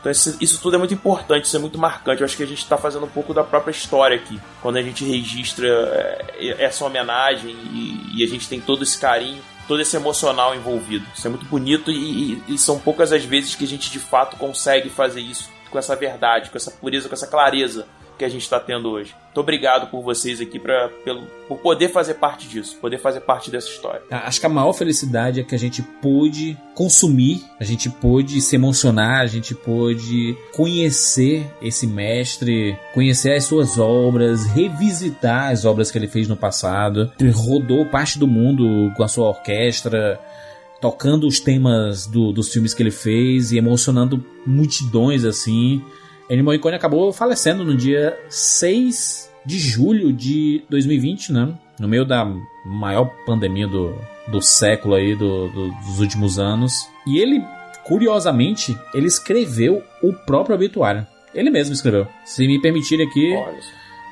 Então isso, tudo é muito importante, isso é muito marcante. Eu acho que a gente está fazendo um pouco da própria história aqui, quando a gente registra é, essa homenagem e, e, a gente tem todo esse carinho todo esse emocional envolvido. Isso é muito bonito e, e, e são poucas as vezes que a gente de fato consegue fazer isso com essa verdade, com essa pureza, com essa clareza que a gente está tendo hoje. Muito obrigado por vocês aqui pra, pelo, por poder fazer parte disso, poder fazer parte dessa história. Acho que a maior felicidade é que a gente pôde consumir, a gente pôde se emocionar, a gente pôde conhecer esse mestre, conhecer as suas obras, revisitar as obras que ele fez no passado. Ele rodou parte do mundo com a sua orquestra, tocando os temas do, dos filmes que ele fez e emocionando multidões assim. Ennio Morricone acabou falecendo no dia 6 de julho de 2020, né? no meio da maior pandemia do, do século aí, do, do, dos últimos anos. E ele, curiosamente, ele escreveu o próprio obituário. Ele mesmo escreveu. Se me permitirem aqui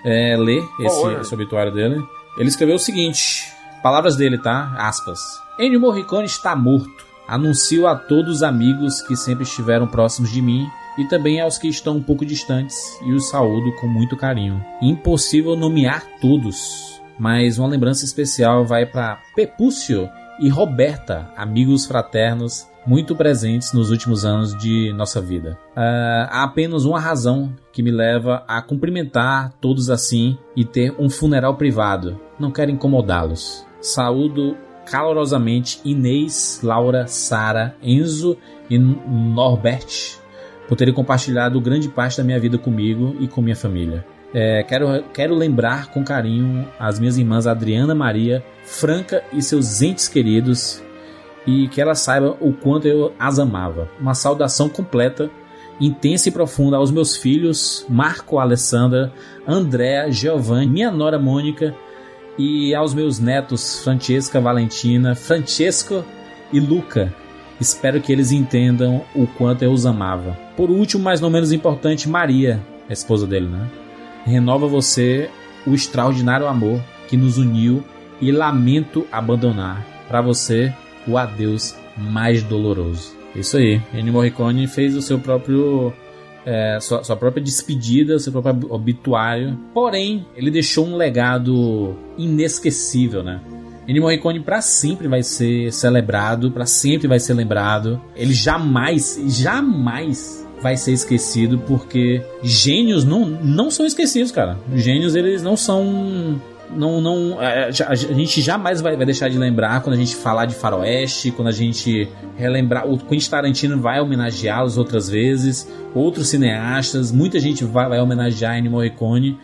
é, ler esse, esse obituário dele. Ele escreveu o seguinte: palavras dele, tá? Aspas. Ennio Morricone está morto. Anuncio a todos os amigos que sempre estiveram próximos de mim e também aos que estão um pouco distantes e os saúdo com muito carinho. Impossível nomear todos, mas uma lembrança especial vai para Pepúcio e Roberta, amigos fraternos muito presentes nos últimos anos de nossa vida. Uh, há apenas uma razão que me leva a cumprimentar todos assim e ter um funeral privado. Não quero incomodá-los. Saúdo calorosamente Inês, Laura, Sara, Enzo e Norbert por terem compartilhado grande parte da minha vida comigo e com minha família. É, quero, quero lembrar com carinho as minhas irmãs Adriana Maria, Franca e seus entes queridos e que ela saiba o quanto eu as amava. Uma saudação completa, intensa e profunda aos meus filhos, Marco, Alessandra, Andréa, Giovanni, minha nora Mônica e aos meus netos, Francesca, Valentina, Francesco e Luca. Espero que eles entendam o quanto eu os amava. Por último, mas não menos importante, Maria, a esposa dele, né? Renova você o extraordinário amor que nos uniu e lamento abandonar. Para você, o adeus mais doloroso. Isso aí. Ennio Morricone fez o seu próprio é, sua, sua, própria despedida, seu próprio obituário. Porém, ele deixou um legado inesquecível, né? Ennio Morricone para sempre vai ser celebrado, para sempre vai ser lembrado. Ele jamais, jamais vai ser esquecido porque gênios não, não são esquecidos, cara. Gênios eles não são não, não a, a, gente jamais vai, vai, deixar de lembrar quando a gente falar de Faroeste, quando a gente relembrar. O Quentin Tarantino vai homenageá-los outras vezes, outros cineastas, muita gente vai, vai homenagear Ennio Morricone.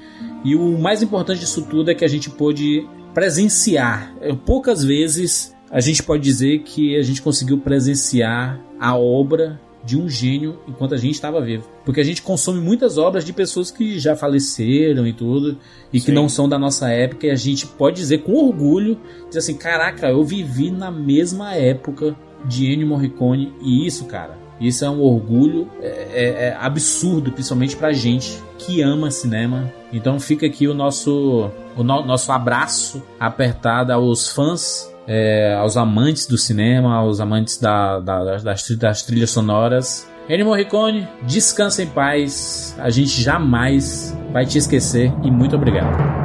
E o mais importante disso tudo é que a gente pôde presenciar. Poucas vezes a gente pode dizer que a gente conseguiu presenciar a obra de um gênio enquanto a gente estava vivo. Porque a gente consome muitas obras de pessoas que já faleceram e tudo, e Sim. que não são da nossa época, e a gente pode dizer com orgulho, dizer assim, caraca, eu vivi na mesma época de Ennio Morricone, e isso, cara, isso é um orgulho é, é, é absurdo, principalmente pra gente que ama cinema. Então fica aqui o nosso, o no, nosso abraço apertado aos fãs é, aos amantes do cinema, aos amantes da, da, das, das trilhas sonoras. Ennio Morricone, descansa em paz. A gente jamais vai te esquecer e muito obrigado.